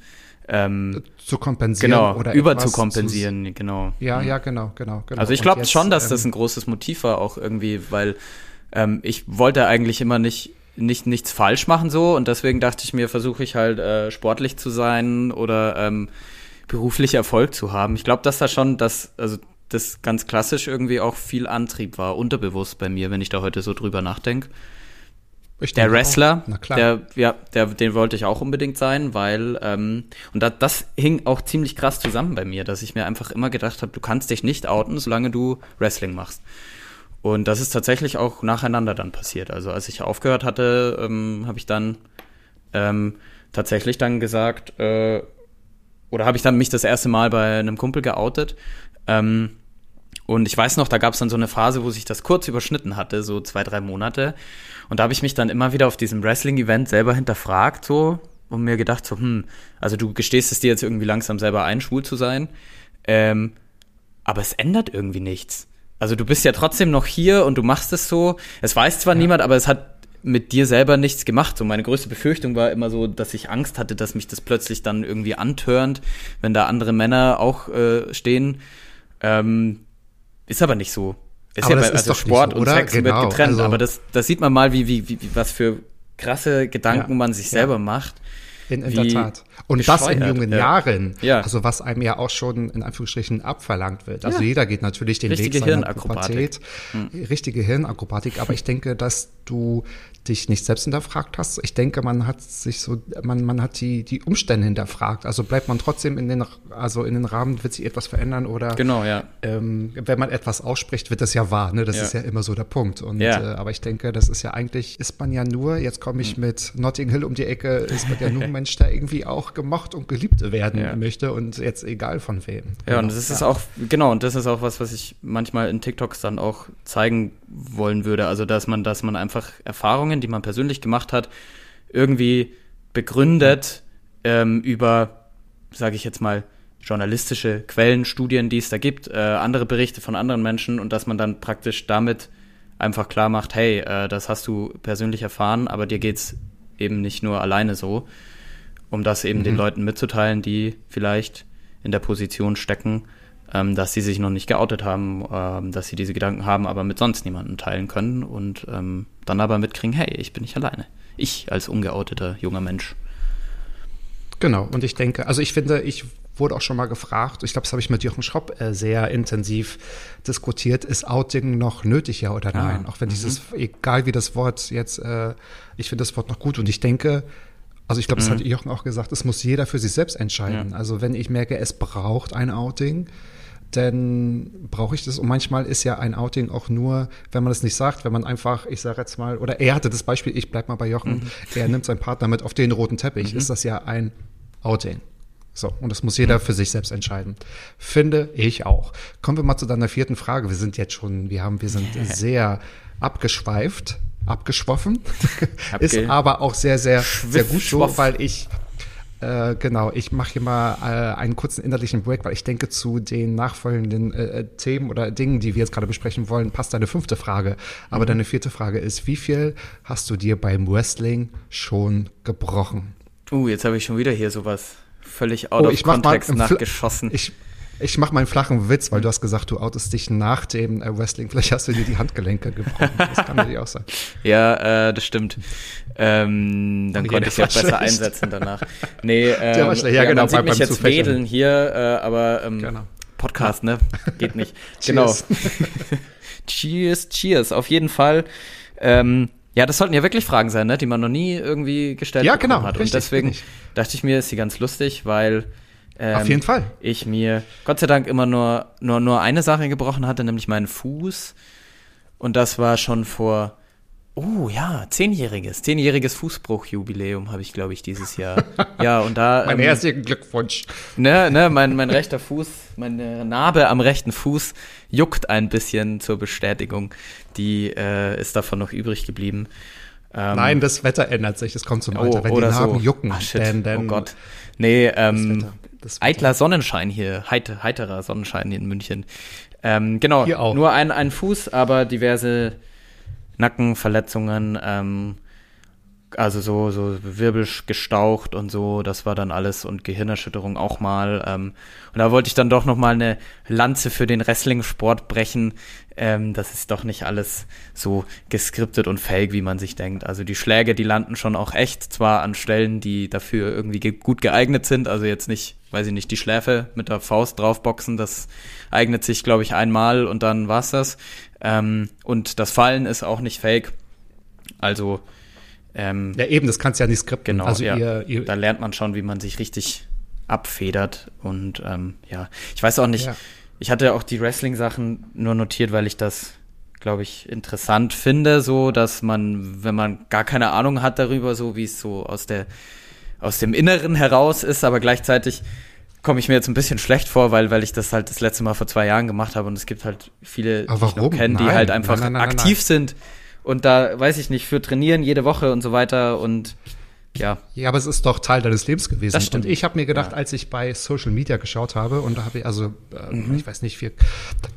Ähm, zu kompensieren genau, oder über zu kompensieren, zu, genau. Ja, ja, genau, genau, genau. Also ich glaube schon, dass ähm, das ein großes Motiv war, auch irgendwie, weil ähm, ich wollte eigentlich immer nicht nicht nichts falsch machen so und deswegen dachte ich mir, versuche ich halt äh, sportlich zu sein oder ähm, beruflich Erfolg zu haben. Ich glaube, dass da schon das, also das ganz klassisch irgendwie auch viel Antrieb war, unterbewusst bei mir, wenn ich da heute so drüber nachdenke. Der Wrestler, der, ja, der, den wollte ich auch unbedingt sein, weil, ähm, und da, das hing auch ziemlich krass zusammen bei mir, dass ich mir einfach immer gedacht habe, du kannst dich nicht outen, solange du Wrestling machst. Und das ist tatsächlich auch nacheinander dann passiert. Also als ich aufgehört hatte, ähm, habe ich dann ähm, tatsächlich dann gesagt, äh, oder habe ich dann mich das erste Mal bei einem Kumpel geoutet. Ähm, und ich weiß noch, da gab es dann so eine Phase, wo sich das kurz überschnitten hatte, so zwei, drei Monate. Und da habe ich mich dann immer wieder auf diesem Wrestling-Event selber hinterfragt, so, und mir gedacht, so, hm, also du gestehst es dir jetzt irgendwie langsam selber ein, schwul zu sein. Ähm, aber es ändert irgendwie nichts. Also du bist ja trotzdem noch hier und du machst es so. Es weiß zwar ja. niemand, aber es hat mit dir selber nichts gemacht. So meine größte Befürchtung war immer so, dass ich Angst hatte, dass mich das plötzlich dann irgendwie antörnt, wenn da andere Männer auch äh, stehen. Ähm, ist aber nicht so. Ist aber ja bei, also Sport so, und Sex genau. wird getrennt, also, aber das, das sieht man mal, wie, wie, wie, was für krasse Gedanken ja. man sich selber ja. macht. In, in der Tat. Und das in jungen ja. Jahren. Ja. Also was einem ja auch schon in Anführungsstrichen abverlangt wird. Also ja. jeder geht natürlich den richtige Weg seiner Pubertät. Hm. Richtige Hirnakrobatik. Aber ich denke, dass du dich nicht selbst hinterfragt hast. Ich denke, man hat sich so, man, man hat die, die Umstände hinterfragt. Also bleibt man trotzdem in den, also in den Rahmen, wird sich etwas verändern oder genau, ja. Ähm, wenn man etwas ausspricht, wird das ja wahr. Ne? Das ja. ist ja immer so der Punkt. Und ja. äh, aber ich denke, das ist ja eigentlich, ist man ja nur, jetzt komme ich hm. mit Notting Hill um die Ecke, ist man ja nur ein [LAUGHS] Mensch, der irgendwie auch gemocht und geliebt werden ja. möchte und jetzt egal von wem. Ja, genau. und das ist auch, genau, und das ist auch was, was ich manchmal in TikToks dann auch zeigen wollen würde. Also, dass man, dass man einfach Erfahrungen, die man persönlich gemacht hat, irgendwie begründet ähm, über, sage ich jetzt mal, journalistische Quellen, Studien, die es da gibt, äh, andere Berichte von anderen Menschen und dass man dann praktisch damit einfach klar macht, hey, äh, das hast du persönlich erfahren, aber dir geht's eben nicht nur alleine so um das eben mhm. den Leuten mitzuteilen, die vielleicht in der Position stecken, ähm, dass sie sich noch nicht geoutet haben, ähm, dass sie diese Gedanken haben, aber mit sonst niemandem teilen können und ähm, dann aber mitkriegen, hey, ich bin nicht alleine. Ich als ungeouteter junger Mensch. Genau, und ich denke, also ich finde, ich wurde auch schon mal gefragt, ich glaube, das habe ich mit Jochen Schropp äh, sehr intensiv diskutiert, ist Outing noch nötig, ja oder ah, nein? Ah, auch wenn dieses, mhm. egal wie das Wort jetzt, äh, ich finde das Wort noch gut und ich denke, also ich glaube, das mhm. hat Jochen auch gesagt, es muss jeder für sich selbst entscheiden. Ja. Also wenn ich merke, es braucht ein Outing, dann brauche ich das. Und manchmal ist ja ein Outing auch nur, wenn man es nicht sagt, wenn man einfach, ich sage jetzt mal, oder er hatte das Beispiel, ich bleib mal bei Jochen, mhm. er nimmt seinen Partner mit auf den roten Teppich, mhm. ist das ja ein Outing. So, und das muss jeder mhm. für sich selbst entscheiden. Finde ich auch. Kommen wir mal zu deiner vierten Frage. Wir sind jetzt schon, wir haben, wir sind sehr abgeschweift abgeschwoffen. [LAUGHS] ist aber auch sehr, sehr, sehr gut so, weil ich äh, genau, ich mache hier mal äh, einen kurzen innerlichen Break, weil ich denke, zu den nachfolgenden äh, äh, Themen oder Dingen, die wir jetzt gerade besprechen wollen, passt deine fünfte Frage. Aber mhm. deine vierte Frage ist, wie viel hast du dir beim Wrestling schon gebrochen? Uh, jetzt habe ich schon wieder hier sowas völlig out oh, of context nachgeschossen. Ich, ich mache mal einen flachen Witz, weil du hast gesagt, du outest dich nach dem äh, Wrestling. Vielleicht hast du dir die Handgelenke gebrochen. Das kann natürlich auch sein. [LAUGHS] Ja, äh, das stimmt. Ähm, dann konnte ich ja besser schlecht. einsetzen danach. Nee, [LAUGHS] schlecht. Ja, genau, man sieht mich jetzt wedeln hier, äh, aber ähm, genau. Podcast, ne? [LAUGHS] Geht nicht. genau. cheers, cheers. Auf jeden Fall. Ähm, ja, das sollten ja wirklich Fragen sein, ne? die man noch nie irgendwie gestellt ja, genau, hat. Richtig, Und deswegen dachte ich mir, ist sie ganz lustig, weil ähm, Auf jeden Fall. Ich mir Gott sei Dank immer nur, nur, nur eine Sache gebrochen hatte, nämlich meinen Fuß. Und das war schon vor, oh ja, zehnjähriges, zehnjähriges Fußbruchjubiläum habe ich, glaube ich, dieses Jahr. [LAUGHS] ja, und da. mein ähm, herzlichen Glückwunsch. Ne, ne, mein, mein rechter Fuß, meine Narbe am rechten Fuß juckt ein bisschen zur Bestätigung. Die äh, ist davon noch übrig geblieben. Ähm, Nein, das Wetter ändert sich, es kommt zum Alter. Oh, Wenn die Narben so. jucken, Ach, shit. Denn, denn, oh Gott. Nee, ähm, eitler Sonnenschein hier, heiter, heiterer Sonnenschein hier in München. Ähm, genau, nur ein, ein Fuß, aber diverse Nackenverletzungen, ähm, also so, so Wirbel gestaucht und so, das war dann alles und Gehirnerschütterung auch mal. Ähm, und da wollte ich dann doch nochmal eine Lanze für den Wrestling-Sport brechen. Ähm, das ist doch nicht alles so geskriptet und fake, wie man sich denkt. Also die Schläge, die landen schon auch echt, zwar an Stellen, die dafür irgendwie ge gut geeignet sind, also jetzt nicht, weiß ich nicht, die Schläfe mit der Faust draufboxen, das eignet sich, glaube ich, einmal und dann war's das. Ähm, und das Fallen ist auch nicht fake. Also ähm, ja, eben, das kannst du ja nicht skripten. Genau, also ja. Ihr, ihr da lernt man schon, wie man sich richtig abfedert. Und ähm, ja, ich weiß auch nicht, ja. ich hatte auch die Wrestling-Sachen nur notiert, weil ich das, glaube ich, interessant finde, so, dass man, wenn man gar keine Ahnung hat darüber, so wie es so aus der aus dem Inneren heraus ist, aber gleichzeitig komme ich mir jetzt ein bisschen schlecht vor, weil, weil ich das halt das letzte Mal vor zwei Jahren gemacht habe und es gibt halt viele, die ich noch kenne, die halt einfach nein, nein, nein, aktiv sind und da, weiß ich nicht, für trainieren jede Woche und so weiter und ja. Ja, aber es ist doch Teil deines Lebens gewesen. Das stimmt. Und ich habe mir gedacht, ja. als ich bei Social Media geschaut habe, und da habe ich, also, äh, mhm. ich weiß nicht, wir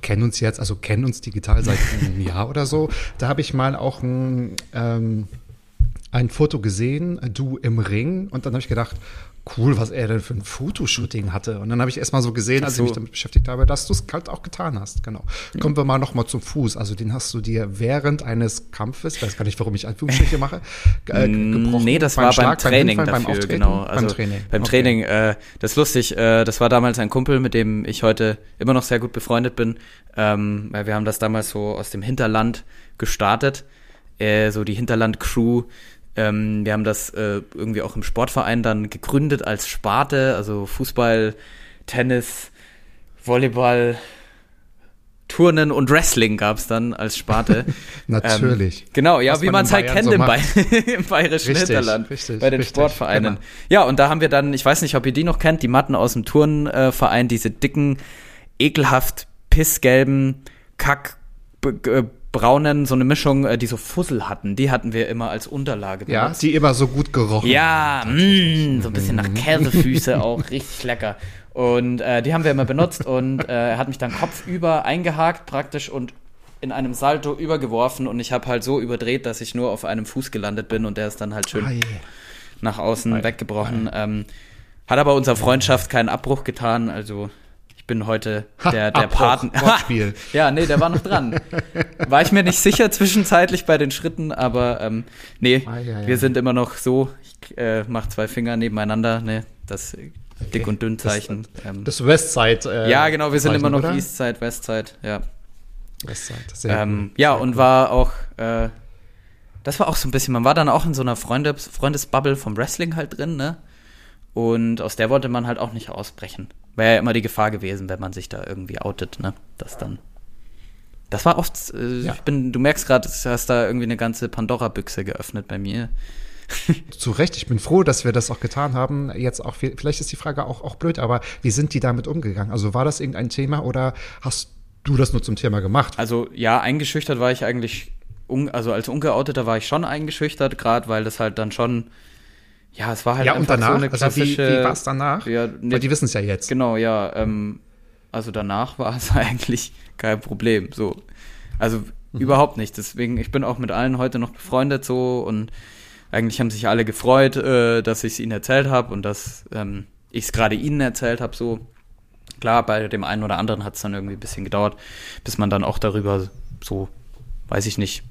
kennen uns jetzt, also kennen uns digital seit [LAUGHS] einem Jahr oder so, da habe ich mal auch ein, ähm, ein Foto gesehen, du im Ring, und dann habe ich gedacht, cool, was er denn für ein Fotoshooting hatte. Und dann habe ich erst mal so gesehen, als so. ich mich damit beschäftigt habe, dass du es halt auch getan hast. Genau. Ja. Kommen wir mal noch mal zum Fuß. Also den hast du dir während eines Kampfes, weiß gar nicht, warum ich Anführungsstriche mache, äh, gebrochen. Nee, das war Schlag, beim Training beim dafür, beim genau. Also beim Training. Beim okay. Training, äh, das ist lustig, äh, das war damals ein Kumpel, mit dem ich heute immer noch sehr gut befreundet bin. Ähm, weil wir haben das damals so aus dem Hinterland gestartet. Äh, so die Hinterland-Crew ähm, wir haben das äh, irgendwie auch im Sportverein dann gegründet als Sparte, also Fußball, Tennis, Volleyball, Turnen und Wrestling gab es dann als Sparte. [LAUGHS] Natürlich. Ähm, genau, ja, Was wie man es halt kennt so im, Bay [LAUGHS] im bayerischen richtig, Hinterland, richtig, bei den richtig, Sportvereinen. Genau. Ja, und da haben wir dann, ich weiß nicht, ob ihr die noch kennt, die Matten aus dem Turnverein, diese dicken, ekelhaft pissgelben Kack braunen, so eine Mischung, äh, die so Fussel hatten. Die hatten wir immer als Unterlage benutzt. Ja, die immer so gut gerochen. Ja, mh, mm, so ein bisschen nach Käsefüße auch, richtig lecker. Und äh, die haben wir immer benutzt und äh, er hat mich dann kopfüber eingehakt praktisch und in einem Salto übergeworfen und ich habe halt so überdreht, dass ich nur auf einem Fuß gelandet bin und der ist dann halt schön yeah. nach außen ah, weggebrochen. Ah, ähm, hat aber unserer Freundschaft keinen Abbruch getan, also bin heute [LAUGHS] der, der Paten. [LAUGHS] ja, nee, der war noch dran. War ich mir nicht sicher zwischenzeitlich bei den Schritten, aber ähm, nee, ah, ja, ja. wir sind immer noch so. Ich äh, mache zwei Finger nebeneinander, ne, das okay. Dick- und Dünn-Zeichen. Das, ähm, das Westside. Äh, ja, genau, wir sind immer noch oder? Eastside, Westside, ja. Westside, sehr ähm, Ja, sehr und cool. war auch, äh, das war auch so ein bisschen, man war dann auch in so einer Freunde, Freundesbubble vom Wrestling halt drin, ne? Und aus der wollte man halt auch nicht ausbrechen. Wäre ja immer die Gefahr gewesen, wenn man sich da irgendwie outet, ne? Das dann. Das war oft, äh, ja. ich bin, du merkst gerade, du hast da irgendwie eine ganze Pandora-Büchse geöffnet bei mir. [LAUGHS] Zu Recht, ich bin froh, dass wir das auch getan haben. Jetzt auch, vielleicht ist die Frage auch, auch blöd, aber wie sind die damit umgegangen? Also war das irgendein Thema oder hast du das nur zum Thema gemacht? Also ja, eingeschüchtert war ich eigentlich, also als Ungeouteter war ich schon eingeschüchtert, gerade weil das halt dann schon ja, es war halt ja, einfach und danach, so eine klassische. Also wie, wie war es danach? Ja, ne, Weil die wissen es ja jetzt. Genau, ja. Ähm, also danach [LAUGHS] war es eigentlich kein Problem. So, also mhm. überhaupt nicht. Deswegen, ich bin auch mit allen heute noch befreundet so und eigentlich haben sich alle gefreut, äh, dass ich es ihnen erzählt habe und dass ähm, ich es gerade ihnen erzählt habe. So klar, bei dem einen oder anderen hat es dann irgendwie ein bisschen gedauert, bis man dann auch darüber so, weiß ich nicht,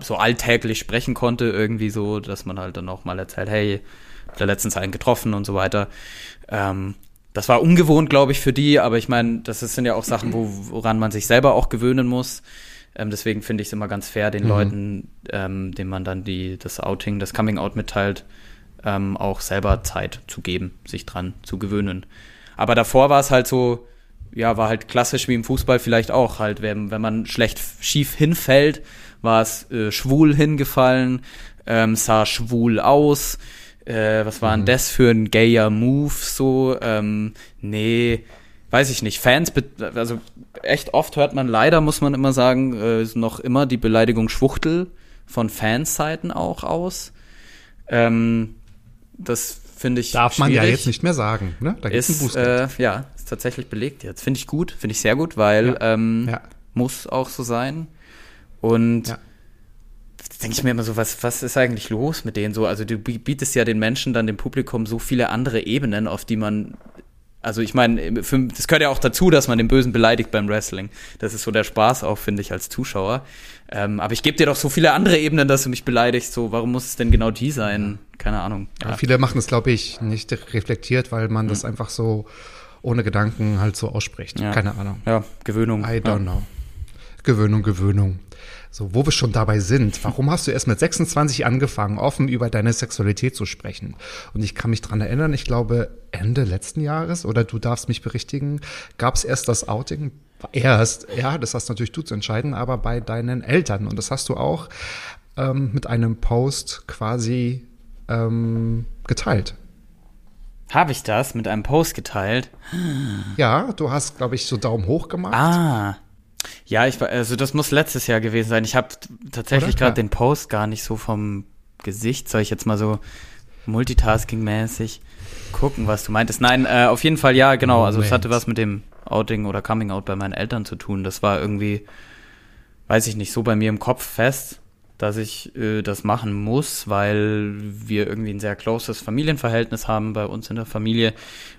so alltäglich sprechen konnte, irgendwie so, dass man halt dann auch mal erzählt, hey, hab da letztens einen getroffen und so weiter. Ähm, das war ungewohnt, glaube ich, für die, aber ich meine, das sind ja auch Sachen, wo, woran man sich selber auch gewöhnen muss. Ähm, deswegen finde ich es immer ganz fair, den mhm. Leuten, ähm, denen man dann die, das Outing, das Coming Out mitteilt, ähm, auch selber Zeit zu geben, sich dran zu gewöhnen. Aber davor war es halt so, ja, war halt klassisch wie im Fußball vielleicht auch halt, wenn, wenn man schlecht schief hinfällt, war es äh, schwul hingefallen, ähm, sah schwul aus. Äh, was war denn mhm. das für ein gayer Move so? Ähm, nee, weiß ich nicht. Fans, also echt oft hört man leider, muss man immer sagen, äh, noch immer die Beleidigung Schwuchtel von Fansseiten auch aus. Ähm, das finde ich. Darf man ja jetzt nicht mehr sagen, ne? Da gibt's ist, einen Äh, ja, ist tatsächlich belegt jetzt. Finde ich gut, finde ich sehr gut, weil ja. Ähm, ja. muss auch so sein. Und ja. denke ich mir immer so, was, was ist eigentlich los mit denen so? Also du bietest ja den Menschen dann dem Publikum so viele andere Ebenen, auf die man also ich meine, das gehört ja auch dazu, dass man den Bösen beleidigt beim Wrestling. Das ist so der Spaß auch, finde ich, als Zuschauer. Ähm, aber ich gebe dir doch so viele andere Ebenen, dass du mich beleidigst. So, warum muss es denn genau die sein? Keine Ahnung. Ja. viele machen es, glaube ich, nicht reflektiert, weil man mhm. das einfach so ohne Gedanken halt so ausspricht. Ja. Keine Ahnung. Ja, Gewöhnung. I don't know. Gewöhnung, Gewöhnung. So, wo wir schon dabei sind, warum hast du erst mit 26 angefangen, offen über deine Sexualität zu sprechen? Und ich kann mich dran erinnern, ich glaube Ende letzten Jahres, oder du darfst mich berichtigen, gab es erst das Outing, erst, ja, das hast natürlich du zu entscheiden, aber bei deinen Eltern. Und das hast du auch ähm, mit einem Post quasi ähm, geteilt. Habe ich das mit einem Post geteilt? Ja, du hast, glaube ich, so Daumen hoch gemacht. Ah. Ja, ich also das muss letztes Jahr gewesen sein. Ich habe tatsächlich gerade den Post gar nicht so vom Gesicht, soll ich jetzt mal so multitasking-mäßig gucken, was du meintest. Nein, äh, auf jeden Fall ja, genau. Also es hatte was mit dem Outing oder Coming Out bei meinen Eltern zu tun. Das war irgendwie, weiß ich nicht, so bei mir im Kopf fest, dass ich äh, das machen muss, weil wir irgendwie ein sehr closes Familienverhältnis haben bei uns in der Familie.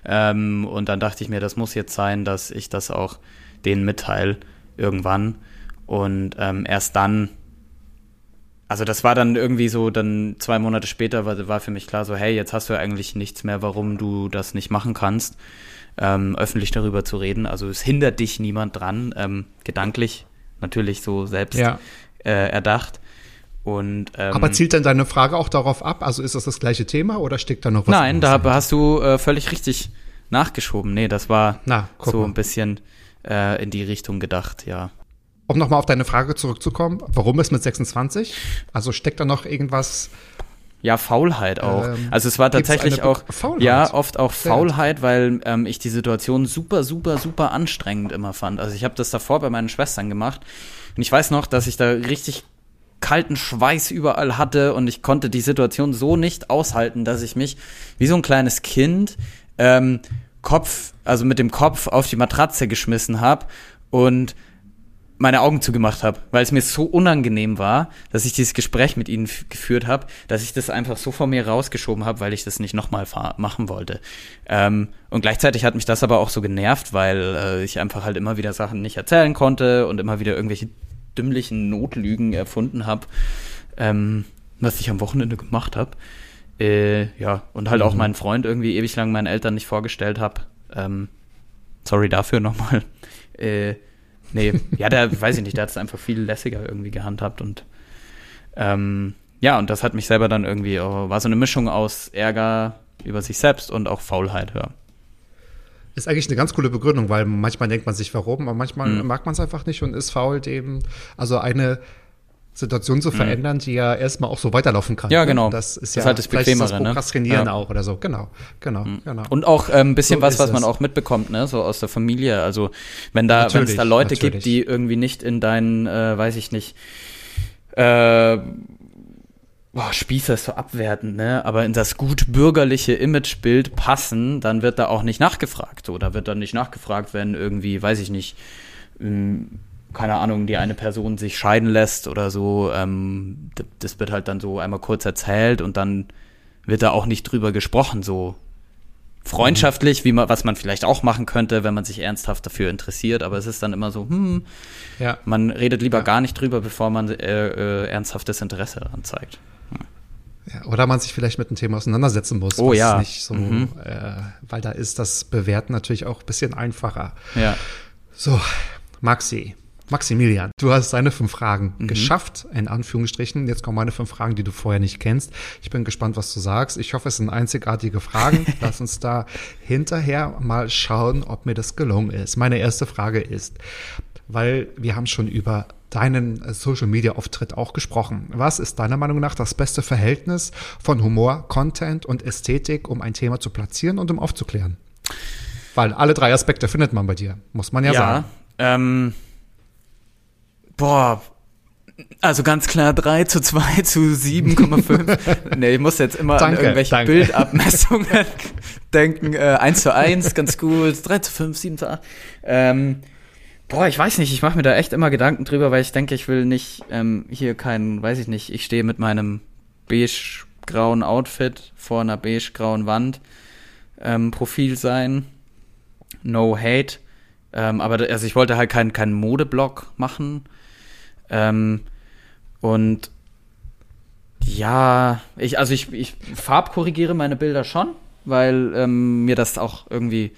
Ähm, und dann dachte ich mir, das muss jetzt sein, dass ich das auch denen mitteile irgendwann. Und ähm, erst dann, also das war dann irgendwie so, dann zwei Monate später war, war für mich klar so, hey, jetzt hast du eigentlich nichts mehr, warum du das nicht machen kannst, ähm, öffentlich darüber zu reden. Also es hindert dich niemand dran, ähm, gedanklich natürlich so selbst ja. äh, erdacht. Und, ähm, Aber zielt denn deine Frage auch darauf ab? Also ist das das gleiche Thema oder steckt da noch was? Nein, da hast du äh, völlig richtig nachgeschoben. Nee, das war Na, so mal. ein bisschen äh, in die Richtung gedacht, ja. Um nochmal auf deine Frage zurückzukommen, warum ist mit 26? Also steckt da noch irgendwas ja, Faulheit auch. Ähm, also es war tatsächlich auch, Faulheit? ja, oft auch Faulheit, weil ähm, ich die Situation super, super, super anstrengend immer fand. Also ich habe das davor bei meinen Schwestern gemacht und ich weiß noch, dass ich da richtig kalten Schweiß überall hatte und ich konnte die Situation so nicht aushalten, dass ich mich wie so ein kleines Kind ähm, Kopf, also mit dem Kopf auf die Matratze geschmissen habe und meine Augen zugemacht habe, weil es mir so unangenehm war, dass ich dieses Gespräch mit ihnen geführt habe, dass ich das einfach so vor mir rausgeschoben habe, weil ich das nicht nochmal machen wollte. Ähm, und gleichzeitig hat mich das aber auch so genervt, weil äh, ich einfach halt immer wieder Sachen nicht erzählen konnte und immer wieder irgendwelche dümmlichen Notlügen erfunden habe, ähm, was ich am Wochenende gemacht habe. Äh, ja, und halt mhm. auch meinen Freund irgendwie ewig lang meinen Eltern nicht vorgestellt habe. Ähm, sorry dafür nochmal. [LAUGHS] Äh, nee, ja, der, [LAUGHS] weiß ich nicht, der hat es einfach viel lässiger irgendwie gehandhabt und ähm, ja, und das hat mich selber dann irgendwie, oh, war so eine Mischung aus Ärger über sich selbst und auch Faulheit, ja. Ist eigentlich eine ganz coole Begründung, weil manchmal denkt man sich, warum, aber manchmal mhm. mag man es einfach nicht und ist faul dem. Also eine Situation zu mhm. verändern, mhm. die ja erstmal auch so weiterlaufen kann. Ja, genau. Das ist das ja ist halt das Bequemere, das ne? Prokrastinieren ne? auch oder so. Genau, genau, mhm. genau. Und auch ein bisschen so was, was man auch mitbekommt, ne, so aus der Familie. Also wenn da, wenn es da Leute natürlich. gibt, die irgendwie nicht in deinen, äh, weiß ich nicht, äh, boah, Spießer ist so abwertend, ne? Aber in das gut bürgerliche Imagebild passen, dann wird da auch nicht nachgefragt. Oder wird dann nicht nachgefragt, wenn irgendwie, weiß ich nicht, ähm, keine Ahnung, die eine Person sich scheiden lässt oder so, ähm, das wird halt dann so einmal kurz erzählt und dann wird da auch nicht drüber gesprochen, so freundschaftlich, wie man, was man vielleicht auch machen könnte, wenn man sich ernsthaft dafür interessiert, aber es ist dann immer so, hm, ja. man redet lieber ja. gar nicht drüber, bevor man äh, äh, ernsthaftes Interesse daran zeigt. Ja, oder man sich vielleicht mit dem Thema auseinandersetzen muss. Oh ja. Nicht so, mhm. äh, weil da ist das Bewerten natürlich auch ein bisschen einfacher. Ja. So, Maxi, Maximilian, du hast deine fünf Fragen mhm. geschafft, in Anführungsstrichen. Jetzt kommen meine fünf Fragen, die du vorher nicht kennst. Ich bin gespannt, was du sagst. Ich hoffe, es sind einzigartige Fragen. [LAUGHS] Lass uns da hinterher mal schauen, ob mir das gelungen ist. Meine erste Frage ist, weil wir haben schon über deinen Social Media Auftritt auch gesprochen. Was ist deiner Meinung nach das beste Verhältnis von Humor, Content und Ästhetik, um ein Thema zu platzieren und um aufzuklären? Weil alle drei Aspekte findet man bei dir, muss man ja, ja sagen. Ähm Boah, also ganz klar 3 zu 2 [LAUGHS] zu 7,5. nee, ich muss jetzt immer danke, an irgendwelche danke. Bildabmessungen [LAUGHS] denken. Äh, 1 zu 1, ganz gut. 3 zu 5, 7 zu 8. Ähm, Boah, ich weiß nicht, ich mache mir da echt immer Gedanken drüber, weil ich denke, ich will nicht ähm, hier keinen, weiß ich nicht, ich stehe mit meinem beige-grauen Outfit vor einer beige-grauen Wand ähm, Profil sein. No hate. Ähm, aber also ich wollte halt keinen keinen Modeblog machen. Ähm, und ja, ich, also ich, ich farbkorrigiere meine Bilder schon, weil ähm, mir das auch irgendwie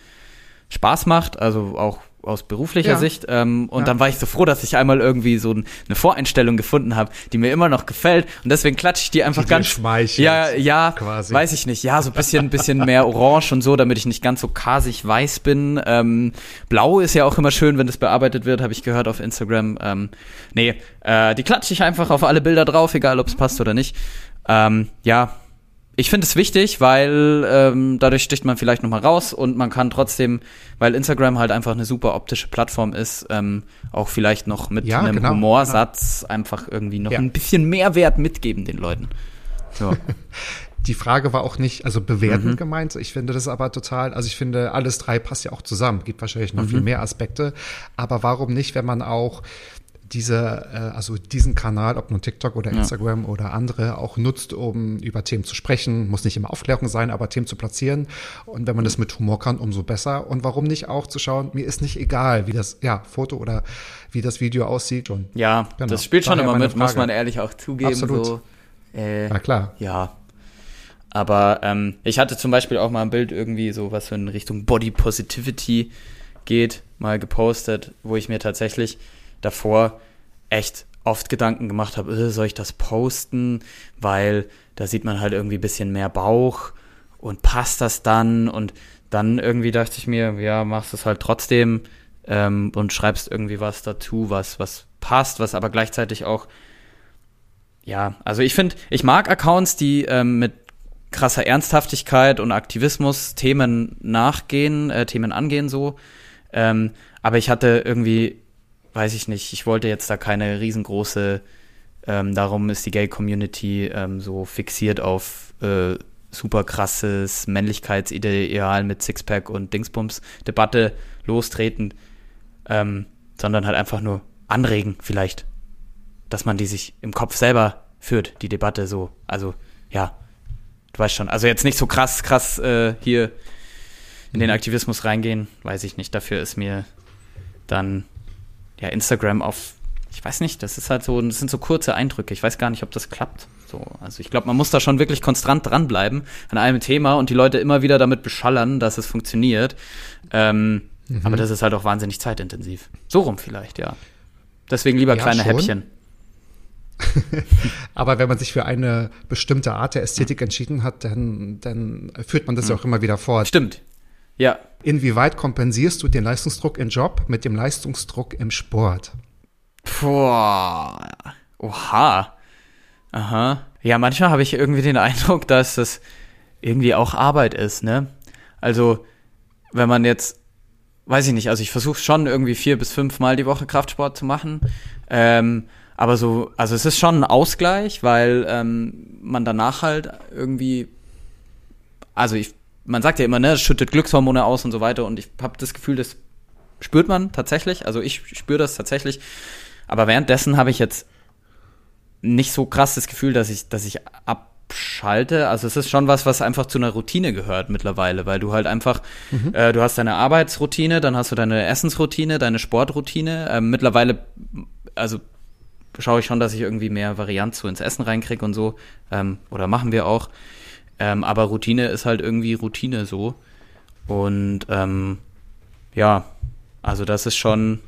Spaß macht, also auch aus beruflicher Ja. Sicht. Ähm, und Ja. dann war ich so froh, dass ich einmal irgendwie so ein, eine Voreinstellung gefunden habe, die mir immer noch gefällt. Und deswegen klatsche ich die einfach Die ganz. schmeichelt, Ja, ja, quasi. weiß ich nicht. Ja, so ein bisschen, bisschen mehr orange und so, damit ich nicht ganz so kasig weiß bin. Ähm, Blau ist ja auch immer schön, wenn das bearbeitet wird, habe ich gehört auf Instagram. Ähm, nee, äh, die klatsche ich einfach auf alle Bilder drauf, egal ob es passt oder nicht. Ähm, ja, ich finde es wichtig, weil ähm, dadurch sticht man vielleicht nochmal raus und man kann trotzdem, weil Instagram halt einfach eine super optische Plattform ist, ähm, auch vielleicht noch mit Ja, einem genau, Humorsatz einfach irgendwie noch Ja. ein bisschen Mehrwert mitgeben den Leuten. So. [LAUGHS] Die Frage war auch nicht, also Mhm. bewertend gemeint. Ich finde das aber total, also ich finde, alles drei passt ja auch zusammen. Gibt wahrscheinlich noch Mhm. viel mehr Aspekte. Aber warum nicht, wenn man auch diese, äh, also diesen Kanal, ob nun TikTok oder Instagram oder andere, auch nutzt, um über Themen zu sprechen. Muss nicht immer Aufklärung sein, aber Themen zu platzieren. Und wenn man das mit Humor kann, umso besser. Und warum nicht auch zu schauen, mir ist nicht egal, wie das, ja, Foto oder wie das Video aussieht. Und Ja, Genau. das spielt schon Daher immer mit, muss Frage. man ehrlich auch zugeben. Absolut. So. Äh, na klar. Ja. Aber ähm, ich hatte zum Beispiel auch mal ein Bild irgendwie so, was so in Richtung Body Positivity geht, mal gepostet, wo ich mir tatsächlich davor echt oft Gedanken gemacht habe, äh, soll ich das posten, weil da sieht man halt irgendwie ein bisschen mehr Bauch und passt das dann und dann irgendwie dachte ich mir, ja, machst es halt trotzdem ähm, und schreibst irgendwie was dazu, was, was passt, was aber gleichzeitig auch ja, also ich finde, ich mag Accounts, die ähm, mit krasser Ernsthaftigkeit und Aktivismus Themen nachgehen, äh, Themen angehen so. Ähm, aber ich hatte irgendwie, weiß ich nicht, ich wollte jetzt da keine riesengroße, ähm, darum ist die Gay-Community ähm, so fixiert auf äh, super krasses Männlichkeitsideal mit Sixpack und Dingsbums-Debatte lostreten, ähm, sondern halt einfach nur anregen vielleicht dass man die sich im Kopf selber führt, die Debatte so. Also, ja, du weißt schon. Also jetzt nicht so krass, krass äh, hier in den Aktivismus reingehen, weiß ich nicht. Dafür ist mir dann ja Instagram auf, ich weiß nicht, das ist halt so, das sind so kurze Eindrücke. Ich weiß gar nicht, ob das klappt. So, also ich glaube, man muss da schon wirklich konstant dranbleiben an einem Thema und die Leute immer wieder damit beschallern, dass es funktioniert. Ähm, Aber das ist halt auch wahnsinnig zeitintensiv. So rum vielleicht, ja. Deswegen lieber Ja, kleine schon. Häppchen. [LAUGHS] Aber wenn man sich für eine bestimmte Art der Ästhetik entschieden hat, dann, dann führt man das ja auch immer wieder fort. Stimmt. Ja. Inwieweit kompensierst du den Leistungsdruck im Job mit dem Leistungsdruck im Sport? Boah. Oha. Aha. Ja, manchmal habe ich irgendwie den [LAUGHS] Eindruck, dass das irgendwie auch Arbeit ist, ne? Also, wenn man jetzt, weiß ich nicht, also ich versuche schon irgendwie vier bis fünf Mal die Woche Kraftsport zu machen. Ähm, aber so, also es ist schon ein Ausgleich, weil ähm, man danach halt irgendwie, also ich, man sagt ja immer, ne, es schüttet Glückshormone aus und so weiter und ich habe das Gefühl, das spürt man tatsächlich. Also ich spüre das tatsächlich. Aber währenddessen habe ich jetzt nicht so krass das Gefühl, dass ich, dass ich abschalte. Also es ist schon was, was einfach zu einer Routine gehört mittlerweile, weil du halt einfach, äh, du hast deine Arbeitsroutine, dann hast du deine Essensroutine, deine Sportroutine. Ähm, mittlerweile, also schaue ich schon, dass ich irgendwie mehr Varianz so ins Essen reinkriege und so. Ähm, oder machen wir auch. Ähm, aber Routine ist halt irgendwie Routine so. Und ähm, ja, also das ist schon,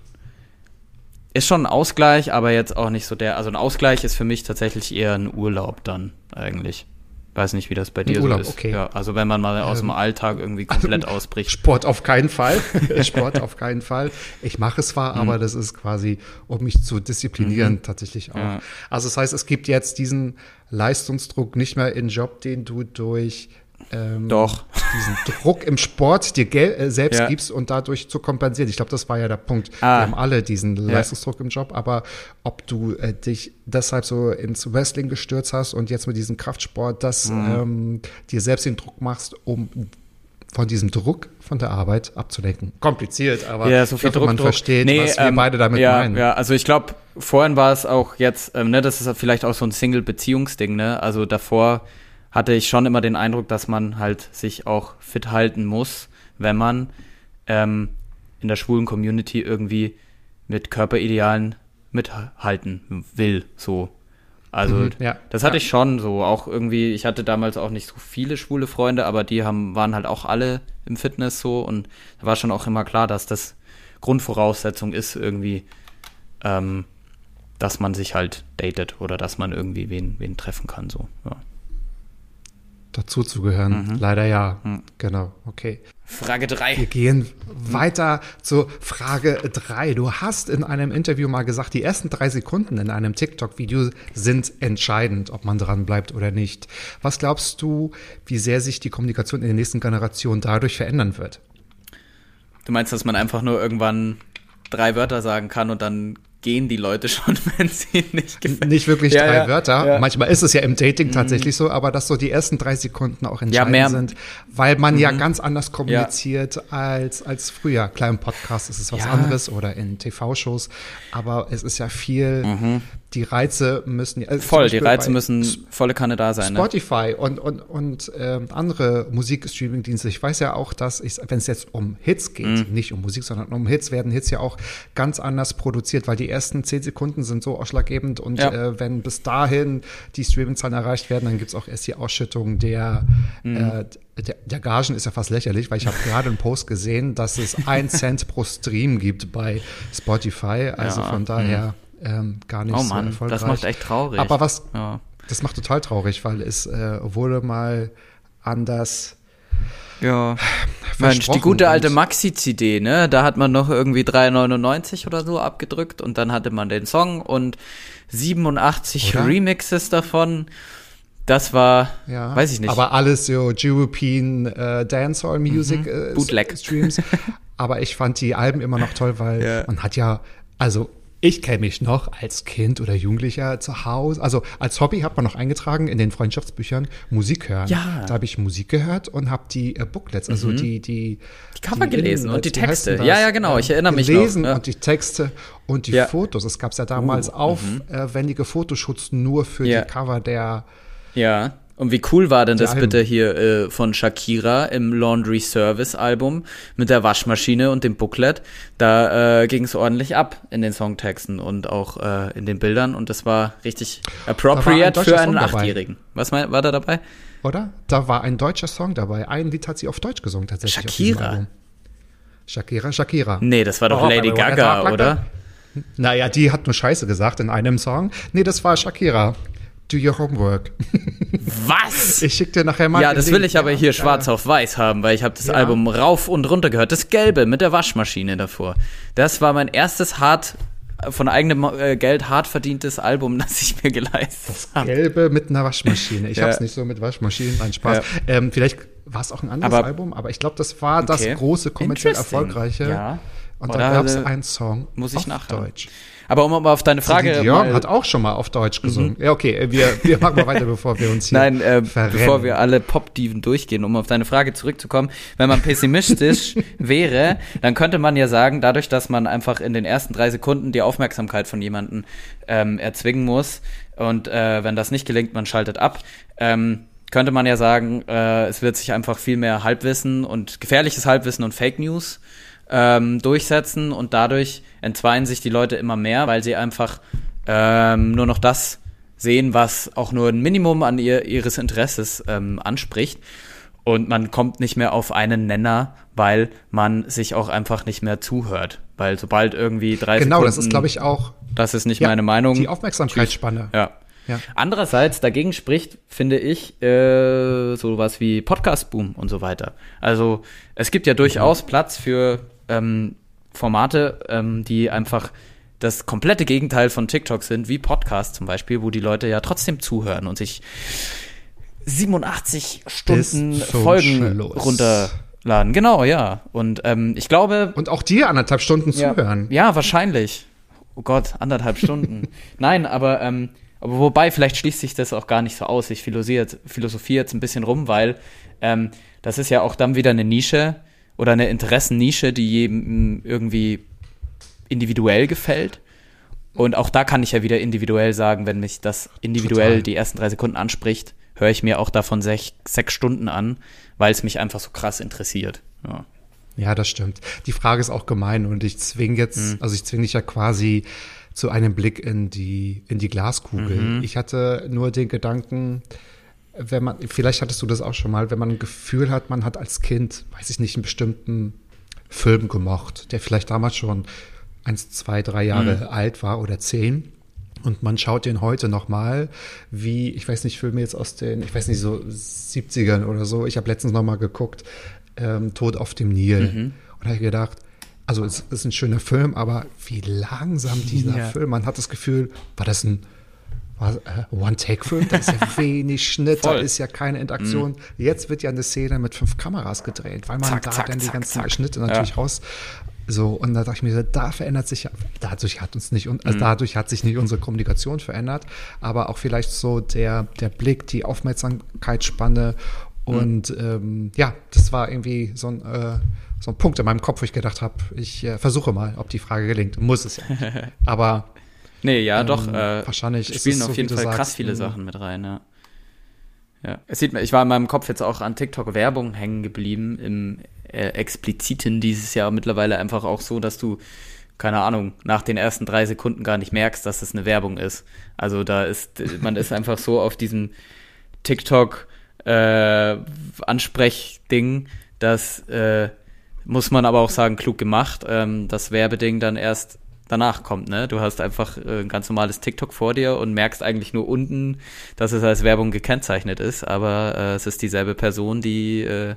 ist schon ein Ausgleich, aber jetzt auch nicht so der. Also ein Ausgleich ist für mich tatsächlich eher ein Urlaub dann eigentlich. Weiß nicht, wie das bei dir Urlaub, so ist. okay. Ja, also wenn man mal aus Ähm, dem Alltag irgendwie komplett [LAUGHS] ausbricht. Sport auf keinen Fall. [LAUGHS] Sport auf keinen Fall. Ich mache es zwar, aber das ist quasi, um mich zu disziplinieren, tatsächlich auch. Ja. Also das heißt, es gibt jetzt diesen Leistungsdruck nicht mehr in Job, den du durch ähm, Doch. diesen Druck im Sport dir äh, selbst Ja. gibst und dadurch zu kompensieren. Ich glaube, das war ja der Punkt. Ah. Wir haben alle diesen Leistungsdruck im Job, aber ob du äh, dich deshalb so ins Wrestling gestürzt hast und jetzt mit diesem Kraftsport das Mhm. ähm, dir selbst den Druck machst, um von diesem Druck von der Arbeit abzulenken. Kompliziert, aber ja, so viel Druck, man Druck. versteht, Nee, was wir ähm, beide damit ja, meinen. Ja, also ich glaube, vorhin war es auch jetzt, ähm, ne, das ist vielleicht auch so ein Single-Beziehungsding, ne? Also davor hatte ich schon immer den Eindruck, dass man halt sich auch fit halten muss, wenn man ähm, in der schwulen Community irgendwie mit Körperidealen mithalten will, so. Also Mhm, ja. das hatte Ja. ich schon so, auch irgendwie, ich hatte damals auch nicht so viele schwule Freunde, aber die haben, waren halt auch alle im Fitness so und da war schon auch immer klar, dass das Grundvoraussetzung ist irgendwie, ähm, dass man sich halt datet oder dass man irgendwie wen, wen treffen kann, so, ja. Dazu zu gehören, Mhm. leider ja. Genau, okay. Frage Wir 3. gehen weiter zur Frage 3. Du hast in einem Interview mal gesagt, die ersten drei Sekunden in einem TikTok-Video sind entscheidend, ob man dran bleibt oder nicht. Was glaubst du, wie sehr sich die Kommunikation in den nächsten Generationen dadurch verändern wird? Du meinst, dass man einfach nur irgendwann drei Wörter sagen kann und dann gehen die Leute [LAUGHS] schon, wenn sie nicht gefällt? Nicht wirklich Ja, drei ja, Wörter. ja. Mhm. Manchmal ist es ja im Dating tatsächlich so, aber dass so die ersten drei Sekunden auch entscheidend Mhm. sind, weil man ja ganz anders kommuniziert als, als früher. Klar, im Podcast ist es was anderes oder in TV-Shows, aber es ist ja viel, die Reize müssen also Mhm. Voll, die Reize müssen volle Kanne da sein, ne? Spotify und, und, und ähm, andere Musikstreaming-Dienste. Ich weiß ja auch, dass ich, wenn es jetzt um Hits geht, Mhm. nicht um Musik, sondern um Hits, werden Hits ja auch ganz anders produziert, weil die ersten zehn Sekunden sind so ausschlaggebend und Ja. äh, wenn bis dahin die Streaming-Zahlen erreicht werden, dann gibt's auch erst die Ausschüttung der, Mhm. äh, der, der Gagen ist ja fast lächerlich, weil ich habe gerade einen Post gesehen, dass es ein [LAUGHS] Cent pro Stream gibt bei Spotify. Also Ja, von daher ähm, gar nicht Oh so Mann, erfolgreich. das macht echt traurig. Aber was, Ja. das macht total traurig, weil es äh, wurde mal anders. Ja. Mensch, die gute alte Maxi-CD, ne? Da hat man noch irgendwie 3,99 oder so abgedrückt und dann hatte man den Song und 87 Oder? Remixes davon. Das war, Ja, weiß ich nicht. Aber alles so European äh, Dancehall Music äh, Mhm. Bootleg. Streams. [LAUGHS] aber ich fand die Alben immer noch toll, weil Ja. man hat ja, also ich kenne mich noch als Kind oder Jugendlicher zu Hause. Also als Hobby hat man noch eingetragen in den Freundschaftsbüchern Musik hören. Ja. Mhm. Da habe ich Musik gehört und habe die äh, Booklets, also die die Die Cover gelesen und die wie heißt denn Texte. Ja, ja, genau, ich erinnere mich noch, gelesen ja. und die Texte und die Ja. Fotos. Es gab ja damals aufwendige Fotoschutz nur für Mhm. Die Cover der Ja. Und wie cool war denn das bitte hier äh, von Shakira im Laundry Service Album mit der Waschmaschine und dem Booklet? Da äh, ging es ordentlich ab in den Songtexten und auch äh, in den Bildern und das war richtig appropriate deutscher für einen Song dabei. Achtjährigen. Was mein, war da dabei? Oder? Da war ein deutscher Song dabei. Ein Lied hat sie auf Deutsch gesungen tatsächlich. Shakira? Shakira, Shakira. Nee, das war doch Oh, Lady Gaga, oder? Naja, die hat nur Scheiße gesagt in einem Song. Nee, das war Shakira. Do your homework. Was? [LAUGHS] Ich schick dir nachher mal Ja, das Link. will ich aber Ja, hier schwarz auf weiß haben, weil ich habe das Ja. Album rauf und runter gehört. Das Gelbe mit der Waschmaschine davor. Das war mein erstes hart von eigenem äh, Geld hart verdientes Album, [LAUGHS] das ich mir geleistet habe. Gelbe mit einer Waschmaschine. Ich [LAUGHS] Ja. hab's nicht so mit Waschmaschinen, nein, Spaß. Ja. Ähm, vielleicht war es auch ein anderes Aber- Album, aber ich glaube, das war das Okay. große kommerziell erfolgreiche. Ja. Und Oder da gab es einen Song muss ich auf nachhören. Deutsch. Aber um mal auf deine Frage Celine Dion Mhm. hat auch schon mal auf Deutsch gesungen. Ja, okay, äh, wir, wir machen mal weiter, bevor wir uns hier Nein, äh, verrennen. bevor wir alle Pop-Diven durchgehen, um auf deine Frage zurückzukommen, wenn man pessimistisch [LAUGHS] wäre, dann könnte man ja sagen, dadurch, dass man einfach in den ersten drei Sekunden die Aufmerksamkeit von jemandem ähm, erzwingen muss und äh, wenn das nicht gelingt, man schaltet ab, ähm, könnte man ja sagen, äh, es wird sich einfach viel mehr Halbwissen und gefährliches Halbwissen und Fake News ähm, durchsetzen und dadurch entzweien sich die Leute immer mehr, weil sie einfach ähm, nur noch das sehen, was auch nur ein Minimum an ihr, ihres Interesses ähm, anspricht. Und man kommt nicht mehr auf einen Nenner, weil man sich auch einfach nicht mehr zuhört. Weil sobald irgendwie drei Genau, Sekunden, das ist, glaube ich, auch das ist nicht ja, meine Meinung. die Aufmerksamkeitsspanne. Ja. Ja. Andererseits dagegen spricht, finde ich, äh, sowas wie Podcast-Boom und so weiter. Also es gibt ja durchaus Platz für ähm, Formate, ähm, die einfach das komplette Gegenteil von TikTok sind, wie Podcast zum Beispiel, wo die Leute ja trotzdem zuhören und sich 87 Stunden Folgen runterladen. Genau, ja. Und ähm, ich glaube, Und auch dir anderthalb Stunden ja. zuhören. Ja, wahrscheinlich. Oh Gott, anderthalb Stunden. [LAUGHS] Nein, aber, ähm, aber wobei, vielleicht schließt sich das auch gar nicht so aus. Ich philosophiere jetzt, philosophiere jetzt ein bisschen rum, weil ähm, das ist ja auch dann wieder eine Nische oder eine Interessennische, die jedem irgendwie individuell gefällt. Und auch da kann ich ja wieder individuell sagen, wenn mich das individuell Total. die ersten drei Sekunden anspricht, höre ich mir auch davon sech, sechs Stunden an, weil es mich einfach so krass interessiert. Ja. ja, das stimmt. Die Frage ist auch gemein und ich zwinge jetzt, mhm. also ich zwinge dich ja quasi zu einem Blick in die, in die Glaskugel. Mhm. Ich hatte nur den Gedanken, wenn man, vielleicht hattest du das auch schon mal, wenn man ein Gefühl hat, man hat als Kind, weiß ich nicht, einen bestimmten Film gemocht, der vielleicht damals schon eins, zwei, drei Jahre mhm. alt war oder zehn. Und man schaut den heute nochmal, wie, ich weiß nicht, Filme jetzt aus den, ich weiß nicht, so 70ern oder so. Ich habe letztens nochmal geguckt, ähm, Tod auf dem Nil. Mhm. Und habe gedacht, also es ist ein schöner Film, aber wie langsam dieser [LAUGHS] ja. Film, man hat das Gefühl, war das ein One-Take-Film, da ist ja [LAUGHS] wenig Schnitt, Voll. da ist ja keine Interaktion. Mhm. Jetzt wird ja eine Szene mit fünf Kameras gedreht, weil man zack, da zack, dann die zack, ganzen Schnitte natürlich ja. raus so, und da dachte ich mir, da verändert sich, dadurch hat uns nicht, also mhm. dadurch hat sich nicht unsere Kommunikation verändert, aber auch vielleicht so der, der Blick, die Aufmerksamkeitsspanne mhm. und mhm. ähm, ja, das war irgendwie so ein, äh, so ein Punkt in meinem Kopf, wo ich gedacht habe, ich äh, versuche mal, ob die Frage gelingt. Muss es ja nicht. [LAUGHS] Aber Nee, ja, ähm, doch. Äh, wahrscheinlich spielen auf so, jeden Fall sagst, krass viele Sachen mit rein, ja. Ja, es sieht man, ich war in meinem Kopf jetzt auch an TikTok Werbung hängen geblieben im äh, expliziten dieses Jahr mittlerweile einfach auch so, dass du keine Ahnung, nach den ersten drei Sekunden gar nicht merkst, dass es eine Werbung ist. Also da ist, man ist [LAUGHS] einfach so auf diesem TikTok äh, Ansprechding, das äh, muss man aber auch sagen, klug gemacht, ähm, das Werbeding dann erst danach kommt, ne? Du hast einfach äh, ein ganz normales TikTok vor dir und merkst eigentlich nur unten, dass es als Werbung gekennzeichnet ist, aber äh, es ist dieselbe Person, die, äh,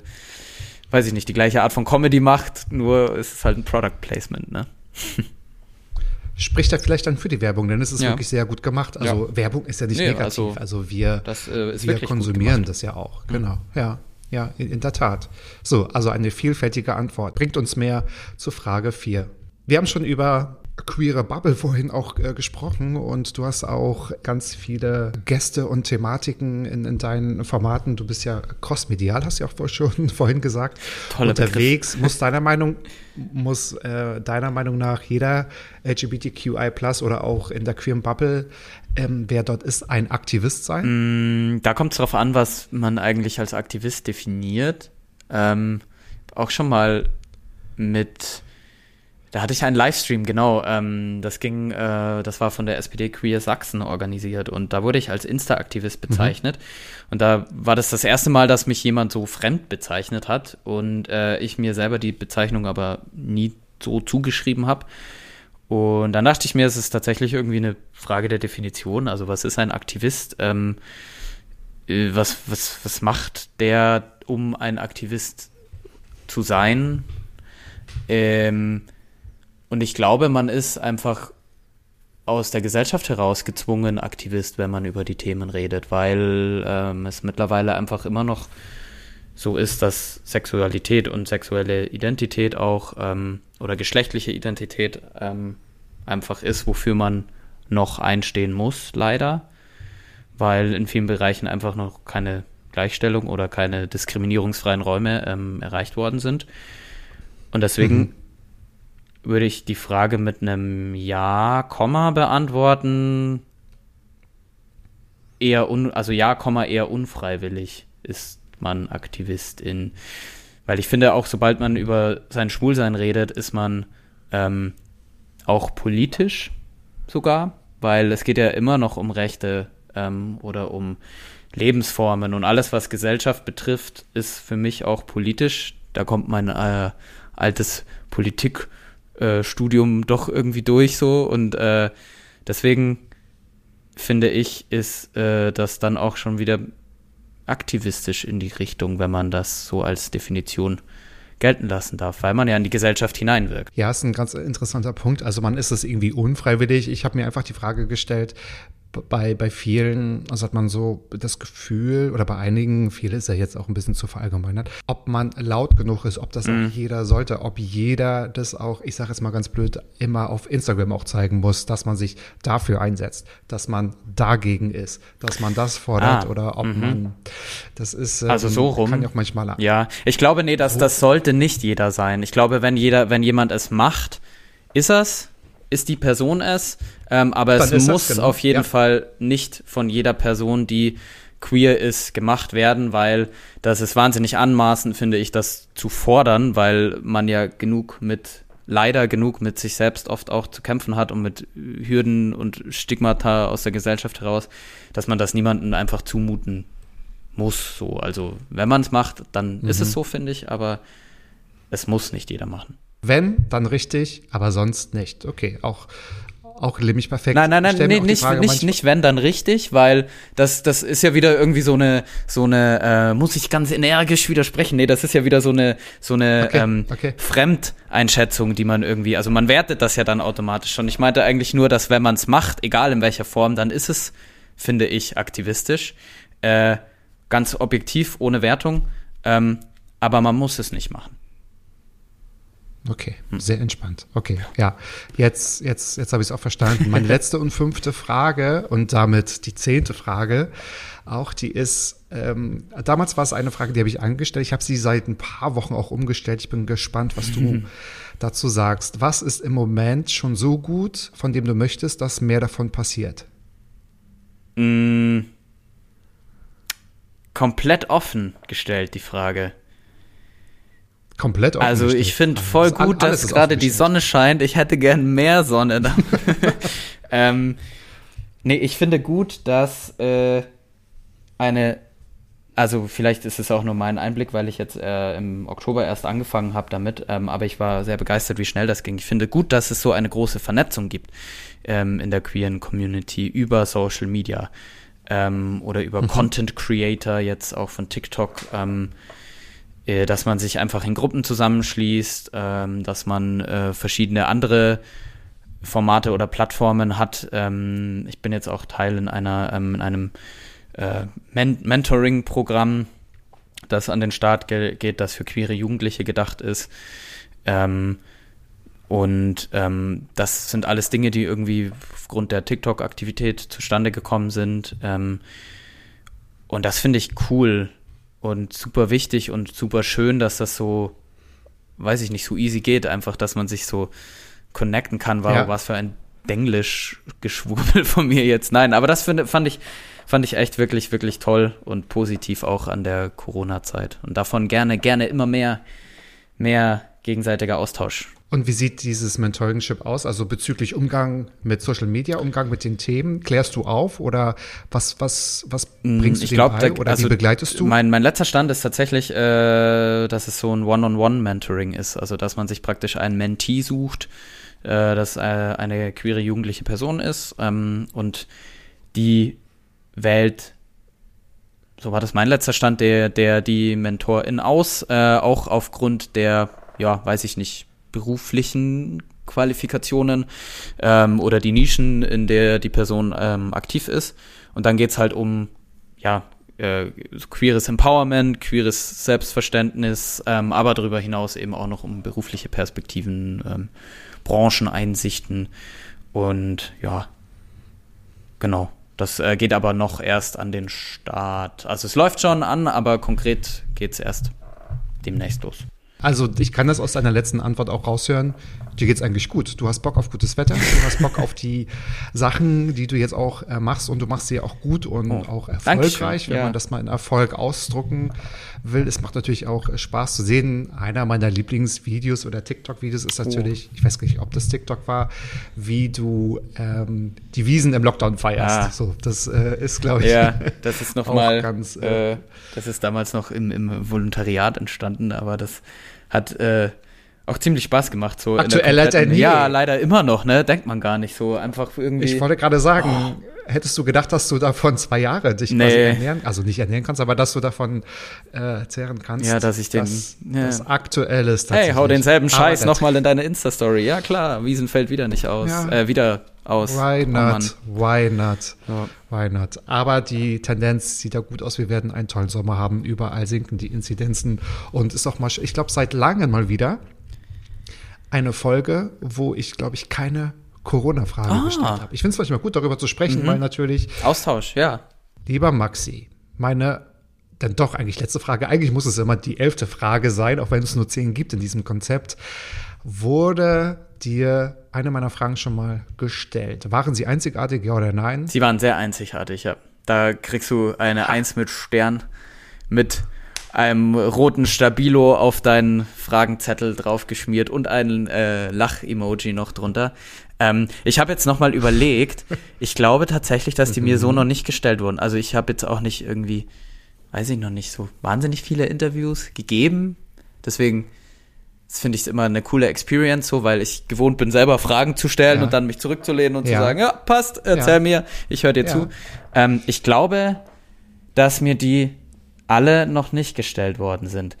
weiß ich nicht, die gleiche Art von Comedy macht, nur es ist halt ein Product Placement, ne? [LAUGHS] Spricht da vielleicht dann für die Werbung, denn es ist ja. wirklich sehr gut gemacht. Also ja. Werbung ist ja nicht nee, negativ. Also, also wir, das, äh, wir konsumieren das ja auch. Mhm. Genau, ja. Ja, in, in, der Tat. So, also eine vielfältige Antwort. Bringt uns mehr zur Frage 4. Wir haben schon über queere Bubble vorhin auch äh, gesprochen und du hast auch ganz viele Gäste und Thematiken in, in deinen Formaten. Du bist ja crossmedial, hast du ja auch schon [LAUGHS] vorhin gesagt. Toller Unterwegs Begriff. muss deiner Meinung muss äh, deiner Meinung nach jeder LGBTQI+ oder auch in der queeren Bubble ähm, wer dort ist, ein Aktivist sein? Mm, da kommt es darauf an, was man eigentlich als Aktivist definiert. Ähm, auch schon mal mit da hatte ich einen Livestream, genau. Ähm, das ging, äh, das war von der SPD Queer Sachsen organisiert und da wurde ich als Insta-Aktivist mhm. bezeichnet. Mhm. Und da war das das erste Mal, dass mich jemand so fremd bezeichnet hat und äh, ich mir selber die Bezeichnung aber nie so zugeschrieben habe. Und dann dachte ich mir, es ist tatsächlich irgendwie eine Frage der Definition. Also was ist ein Aktivist? Ähm, äh, was, was, was macht der, um ein Aktivist zu sein? Ähm, und ich glaube, man ist einfach aus der Gesellschaft heraus gezwungen Aktivist, wenn man über die Themen redet, weil ähm, es mittlerweile einfach immer noch so ist, dass Sexualität und sexuelle Identität auch ähm, oder geschlechtliche Identität ähm, einfach ist, wofür man noch einstehen muss, leider, weil in vielen Bereichen einfach noch keine Gleichstellung oder keine diskriminierungsfreien Räume ähm, erreicht worden sind. Und deswegen mhm würde ich die Frage mit einem Ja, Komma beantworten. Eher un, also Ja, Komma eher unfreiwillig ist man Aktivist in, weil ich finde auch, sobald man über sein Schwulsein redet, ist man ähm, auch politisch sogar, weil es geht ja immer noch um Rechte ähm, oder um Lebensformen und alles, was Gesellschaft betrifft, ist für mich auch politisch. Da kommt mein äh, altes Politik- äh, Studium doch irgendwie durch so und äh, deswegen finde ich, ist äh, das dann auch schon wieder aktivistisch in die Richtung, wenn man das so als Definition gelten lassen darf, weil man ja in die Gesellschaft hineinwirkt. Ja, ist ein ganz interessanter Punkt. Also man ist es irgendwie unfreiwillig. Ich habe mir einfach die Frage gestellt, bei, bei vielen, also hat man so das Gefühl, oder bei einigen, viele ist ja jetzt auch ein bisschen zu verallgemeinert, ob man laut genug ist, ob das Mhm. auch jeder sollte, ob jeder das auch, ich sage jetzt mal ganz blöd, immer auf Instagram auch zeigen muss, dass man sich dafür einsetzt, dass man dagegen ist, dass man das fordert Ah, oder ob man, das ist, ähm, Also so rum. kann ja auch manchmal Ja, ich glaube, nee, das, das sollte nicht jeder sein. Ich glaube, wenn jeder, wenn jemand es macht, ist er's, ist die Person es, ähm, aber Dann es ist muss genau. auf jeden Ja. Fall nicht von jeder Person, die queer ist, gemacht werden, weil das ist wahnsinnig anmaßend, finde ich, das zu fordern, weil man ja genug mit leider genug mit sich selbst oft auch zu kämpfen hat und mit Hürden und Stigmata aus der Gesellschaft heraus, dass man das niemandem einfach zumuten muss. So, also wenn man es macht, dann ist Mhm. es so, finde ich, aber es muss nicht jeder machen. Wenn, dann richtig, aber sonst nicht. Okay, auch, auch nämlich perfekt. Nein, nein, nein, nee, nicht, Frage nicht, nicht wenn, dann richtig, weil das, das ist ja wieder irgendwie so eine, so eine, äh, muss ich ganz energisch widersprechen. Nee, das ist ja wieder so eine, so eine Okay, ähm, okay. Fremdeinschätzung, die man irgendwie, also man wertet das ja dann automatisch schon. Ich meinte eigentlich nur, dass wenn man es macht, egal in welcher Form, dann ist es, finde ich, aktivistisch. Äh, ganz objektiv, ohne Wertung. Ähm, aber man muss es nicht machen. Okay, Hm. sehr entspannt. Okay, ja. Jetzt, jetzt, jetzt habe ich es auch verstanden. Meine [LAUGHS] letzte und fünfte Frage und damit die zehnte Frage, auch die ist, ähm, damals war es eine Frage, die habe ich angestellt. Ich habe sie seit ein paar Wochen auch umgestellt. Ich bin gespannt, was du [LAUGHS] dazu sagst. Was ist im Moment schon so gut, von dem du möchtest, dass mehr davon passiert? Mm, komplett offen gestellt, die Frage. Komplett offen Also ich gestellt. finde voll Alles- gut, dass gerade die. Sonne scheint. Ich hätte gern mehr Sonne. [LAUGHS] ähm, nee, ich finde gut, dass äh, eine, also vielleicht ist es auch nur mein Einblick, weil ich jetzt äh, im Oktober erst angefangen habe damit, ähm, aber ich war sehr begeistert, wie schnell das ging. Ich finde gut, dass es so eine große Vernetzung gibt ähm, in der queeren Community über Social Media ähm, oder über Content Creator jetzt auch von TikTok. Ähm, äh, dass man sich einfach in Gruppen zusammenschließt, ähm, dass man äh, verschiedene andere Formate oder Plattformen hat. Ähm, ich bin jetzt auch Teil in einer ähm, in einem äh, Men Mentoring-Programm, das an den Start ge geht, das für queere Jugendliche gedacht ist. Ähm, und ähm, das sind alles Dinge, die irgendwie aufgrund der TikTok-Aktivität zustande gekommen sind. Ähm, und das finde ich cool und super wichtig und super schön, dass das so, weiß ich nicht, so easy geht. Einfach, dass man sich so connecten kann. War Ja. was für ein Denglisch-Geschwurbel von mir jetzt. Nein, aber das finde, fand ich, fand ich echt wirklich, wirklich toll und positiv auch an der Corona-Zeit. Und davon gerne, gerne immer mehr, mehr gegenseitiger Austausch. Und wie sieht dieses Mentoringship aus? Also bezüglich Umgang mit Social Media, Umgang mit den Themen, klärst du auf oder was, was, was bringst du Mm, ich denen glaube, bei oder wie begleitest du? Mein, mein letzter Stand ist tatsächlich, äh, dass es so ein One-on-One-Mentoring ist. Also, dass man sich praktisch einen Mentee sucht, äh, das äh, eine queere jugendliche Person ist ähm, und die wählt, so war das mein letzter Stand, der, der die Mentorin aus, äh, auch aufgrund der, ja, weiß ich nicht, beruflichen Qualifikationen ähm, oder die Nischen, in der die Person ähm, aktiv ist. Und dann geht's halt um, ja, äh, queeres Empowerment, queeres Selbstverständnis, ähm, aber darüber hinaus eben auch noch um berufliche Perspektiven, ähm, Brancheneinsichten und ja, genau. Das äh, geht aber noch erst an den Start. Also es läuft schon an, aber konkret geht's erst demnächst los. Also ich kann das aus deiner letzten Antwort auch raushören. Dir geht's eigentlich gut. Du hast Bock auf gutes Wetter, du hast Bock auf die [LAUGHS] Sachen, die du jetzt auch äh, machst und du machst sie auch gut und Oh, auch Dankeschön, erfolgreich, wenn ja. man das mal in Erfolg ausdrucken will. Es macht natürlich auch äh, Spaß zu sehen. Einer meiner Lieblingsvideos oder TikTok-Videos ist natürlich, ich weiß gar nicht, ob das TikTok war, wie du ähm, die Wiesen im Lockdown feierst. Ah. So, das äh, ist, glaube ich, Ja, das ist noch mal, ganz, äh, äh, das ist damals noch im, im Volontariat entstanden, aber das hat äh, auch ziemlich Spaß gemacht. So Aktueller denn je. Ja, leider immer noch, ne? Denkt man gar nicht so. Einfach irgendwie. Ich wollte gerade sagen, hättest du gedacht, dass du davon zwei Jahre dich Nee. quasi ernähren, also nicht ernähren kannst, aber dass du davon äh, zehren kannst? Ja, dass ich den- Das, ja. das Aktuelle ist Hey, hau denselben Scheiß nochmal in deine Insta-Story. Ja, klar, Wiesen fällt wieder nicht aus. Ja. Äh, wieder aus. Why Oh not? Why not? Ja. Why not? Aber die Tendenz sieht ja gut aus. Wir werden einen tollen Sommer haben. Überall sinken die Inzidenzen. Und ist auch mal, ich glaube, seit langem mal wieder eine Folge, wo ich, glaube ich, keine Corona-Frage Ah. gestellt habe. Ich finde es manchmal gut, darüber zu sprechen, Mhm. weil natürlich, Austausch, ja. lieber Maxi, meine, dann doch eigentlich letzte Frage, eigentlich muss es immer die elfte Frage sein, auch wenn es nur zehn gibt in diesem Konzept. Wurde dir eine meiner Fragen schon mal gestellt? Waren sie einzigartig, ja oder nein? Sie waren sehr einzigartig, ja. Da kriegst du eine Eins mit Stern, mit einem roten Stabilo auf deinen Fragenzettel draufgeschmiert und ein äh, Lach-Emoji noch drunter. Ähm, ich habe jetzt noch mal überlegt. [LAUGHS] Ich glaube tatsächlich, dass die mir so noch nicht gestellt wurden. Also ich habe jetzt auch nicht irgendwie, weiß ich noch nicht, so wahnsinnig viele Interviews gegeben. Deswegen das finde ich immer eine coole Experience, so weil ich gewohnt bin, selber Fragen zu stellen Ja. und dann mich zurückzulehnen und Ja. zu sagen, ja, passt, erzähl Ja. mir, ich höre dir zu. Ähm, ich glaube, dass mir die alle noch nicht gestellt worden sind.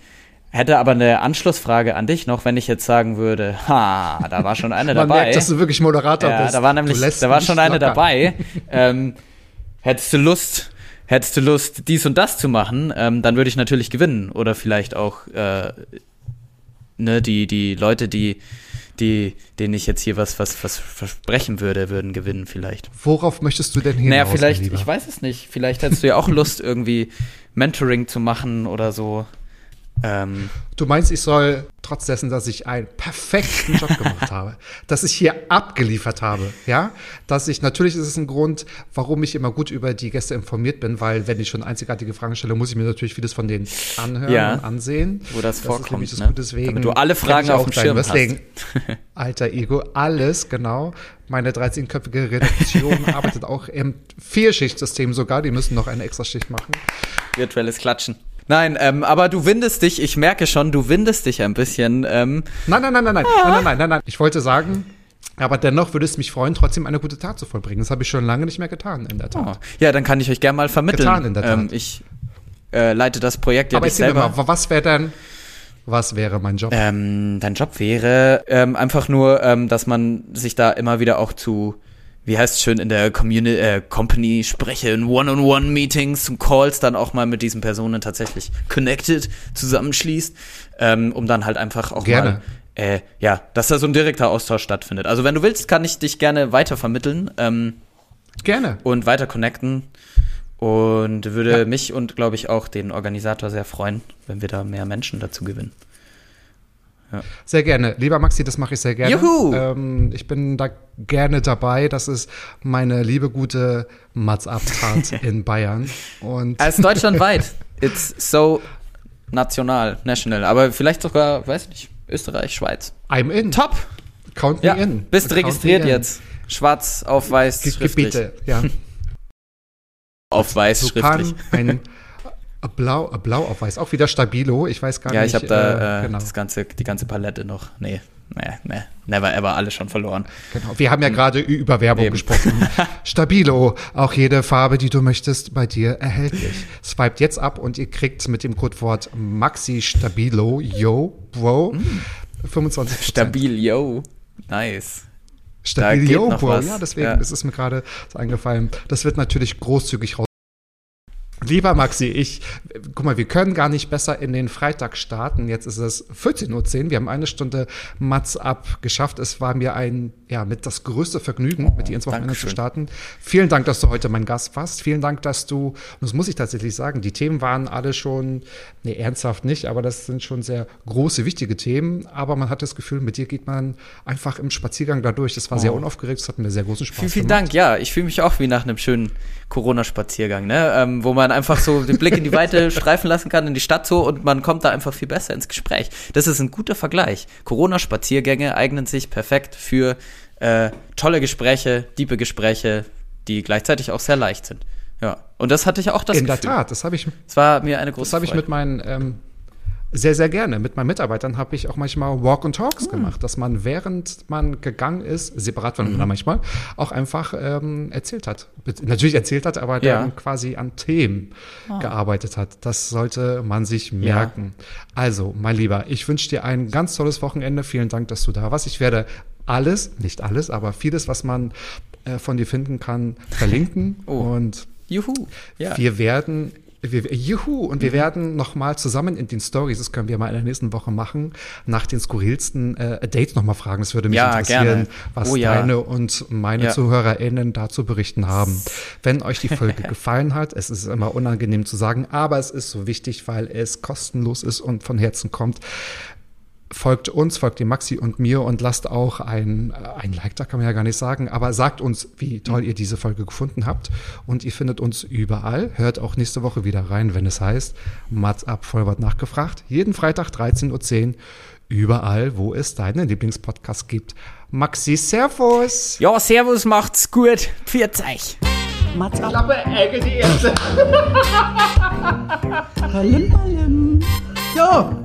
Hätte aber eine Anschlussfrage an dich noch, wenn ich jetzt sagen würde, [LAUGHS] ha, da war schon eine Man dabei. merkt, dass du wirklich Moderator ja, bist. da war nämlich, da war schon eine locker. dabei. ähm, hättest du Lust, hättest du Lust, dies und das zu machen, ähm, dann würde ich natürlich gewinnen. Oder vielleicht auch äh, ne, die, die Leute, die, die, denen ich jetzt hier was, was, was versprechen würde, würden gewinnen vielleicht. Worauf möchtest du denn hinaus? Naja, vielleicht, ich weiß es nicht, vielleicht hättest du ja auch Lust, irgendwie Mentoring zu machen oder so. Ähm, Du meinst, ich soll, trotz dessen, dass ich einen perfekten Job gemacht habe, [LAUGHS] dass ich hier abgeliefert habe, ja, dass ich, natürlich ist es ein Grund, warum ich immer gut über die Gäste informiert bin, weil wenn ich schon einzigartige Fragen stelle, muss ich mir natürlich vieles von denen anhören Ja. und ansehen. Wo das vorkommt, Ist das ne? Deswegen Damit du alle Fragen auf dem Schirm hast. Wrestling. [LAUGHS] Alter Ego, alles, genau. Meine 13-köpfige Redaktion [LAUGHS] arbeitet auch im Vierschichtsystem sogar, die müssen noch eine extra Schicht machen virtuelles Klatschen. Nein, ähm, aber du windest dich, ich merke schon, du windest dich ein bisschen. Ähm. Nein, nein, nein, nein, nein, ah. nein, nein, nein, nein, nein. Ich wollte sagen, aber dennoch würde es mich freuen, trotzdem eine gute Tat zu vollbringen. Das habe ich schon lange nicht mehr getan, in der Tat. Oh. Ja, dann kann ich euch gerne mal vermitteln. Getan, in der Tat. Ähm, ich äh, leite das Projekt ja aber nicht selber. Aber was wäre denn was wäre mein Job? Ähm, dein Job wäre ähm, einfach nur, ähm, dass man sich da immer wieder auch zu wie heißt es schön, in der Community, äh, Company spreche, in One-on-One-Meetings und Calls dann auch mal mit diesen Personen tatsächlich connected zusammenschließt, ähm, um dann halt einfach auch Gerne. mal, äh, ja, dass da so ein direkter Austausch stattfindet. Also wenn du willst, kann ich dich gerne weiter vermitteln ähm, Gerne. und weiter connecten und würde Ja. mich und glaube ich auch den Organisator sehr freuen, wenn wir da mehr Menschen dazu gewinnen. Sehr gerne. Lieber Maxi, das mache ich sehr gerne. Juhu! Ähm, ich bin da gerne dabei. Das ist meine liebe gute Mats-Abtat [LAUGHS] in Bayern. Und Als deutschlandweit. It's so national, national. Aber vielleicht sogar, weiß ich nicht, Österreich, Schweiz. I'm in. Top! Count me Ja, in. bist Count registriert in. jetzt. Schwarz auf weiß, Ge schriftlich. Gebiete, ja. [LAUGHS] Auf weiß, So schriftlich. kann ein [LAUGHS] Blau, Blau auf Weiß, auch wieder Stabilo. Ich weiß gar Ja, nicht. ich habe da äh, genau. das ganze, die ganze Palette noch. Nee, nee, nee. Never ever, alles schon verloren. Genau. Wir haben ja gerade ü- über Werbung Eben. gesprochen. [LAUGHS] Stabilo, auch jede Farbe, die du möchtest, bei dir erhältlich. Swiped jetzt ab und ihr kriegt mit dem Codewort Maxi Stabilo, yo, bro, 25 Mm. Stabil, yo. Nice. Stabil, geht yo, bro. Ja, deswegen Ja. ist es mir gerade so eingefallen. Das wird natürlich großzügig raus. Lieber Maxi, ich, guck mal, wir können gar nicht besser in den Freitag starten. Jetzt ist es 14.10 Uhr. Wir haben eine Stunde Mats ab geschafft. Es war mir ein, ja, mit das größte Vergnügen, mit dir ins Wochenende zu starten. Vielen Dank, dass du heute mein Gast warst. Vielen Dank, dass du, und das muss ich tatsächlich sagen, die Themen waren alle schon, nee, ernsthaft nicht, aber das sind schon sehr große, wichtige Themen. Aber man hat das Gefühl, mit dir geht man einfach im Spaziergang da durch. Das war sehr unaufgeregt, das hat mir sehr großen Spaß Oh. Vielen, vielen gemacht. Dank. Ja, ich fühle mich auch wie nach einem schönen Corona-Spaziergang, ne? Ähm, wo man einfach so den Blick in die Weite [LAUGHS] streifen lassen kann, in die Stadt so und man kommt da einfach viel besser ins Gespräch. Das ist ein guter Vergleich. Corona-Spaziergänge eignen sich perfekt für äh, tolle Gespräche, diebe Gespräche, die gleichzeitig auch sehr leicht sind. Ja. Und das hatte ich auch das In der Gefühl. Tat, das habe ich, Es war mir eine große das habe ich mit meinen ähm, Sehr, sehr gerne. Mit meinen Mitarbeitern habe ich auch manchmal Walk and Talks gemacht, dass man während man gegangen ist, separat voneinander manchmal, auch einfach ähm, erzählt hat. Natürlich erzählt hat, aber Ja. dann quasi an Themen gearbeitet hat. Das sollte man sich merken. Also, mein Lieber, ich wünsche dir ein ganz tolles Wochenende. Vielen Dank, dass du da warst. Ich werde alles, nicht alles, aber vieles, was man äh, von dir finden kann, verlinken. [LAUGHS] Oh. Und Juhu. Ja. wir werden, wir, juhu, und Mhm. wir werden nochmal zusammen in den Stories, das können wir mal in der nächsten Woche machen, nach den skurrilsten äh, Dates nochmal fragen. Das würde mich Ja, interessieren, gerne. was Oh ja. deine und meine Ja. ZuhörerInnen dazu berichten haben. Wenn euch die Folge [LAUGHS] gefallen hat, es ist immer unangenehm zu sagen, aber es ist so wichtig, weil es kostenlos ist und von Herzen kommt. Folgt uns, folgt dem Maxi und mir und lasst auch ein, äh, ein Like da, kann man ja gar nicht sagen, aber sagt uns, wie toll ihr diese Folge gefunden habt. Und ihr findet uns überall. Hört auch nächste Woche wieder rein, wenn es heißt, Mats ab Vollbart nachgefragt. Jeden Freitag 13.10 Uhr, überall, wo es deinen Lieblingspodcast gibt. Maxi, Servus! Ja, servus, macht's gut. Pfiat euch. Mats ab. Palim, palim. So,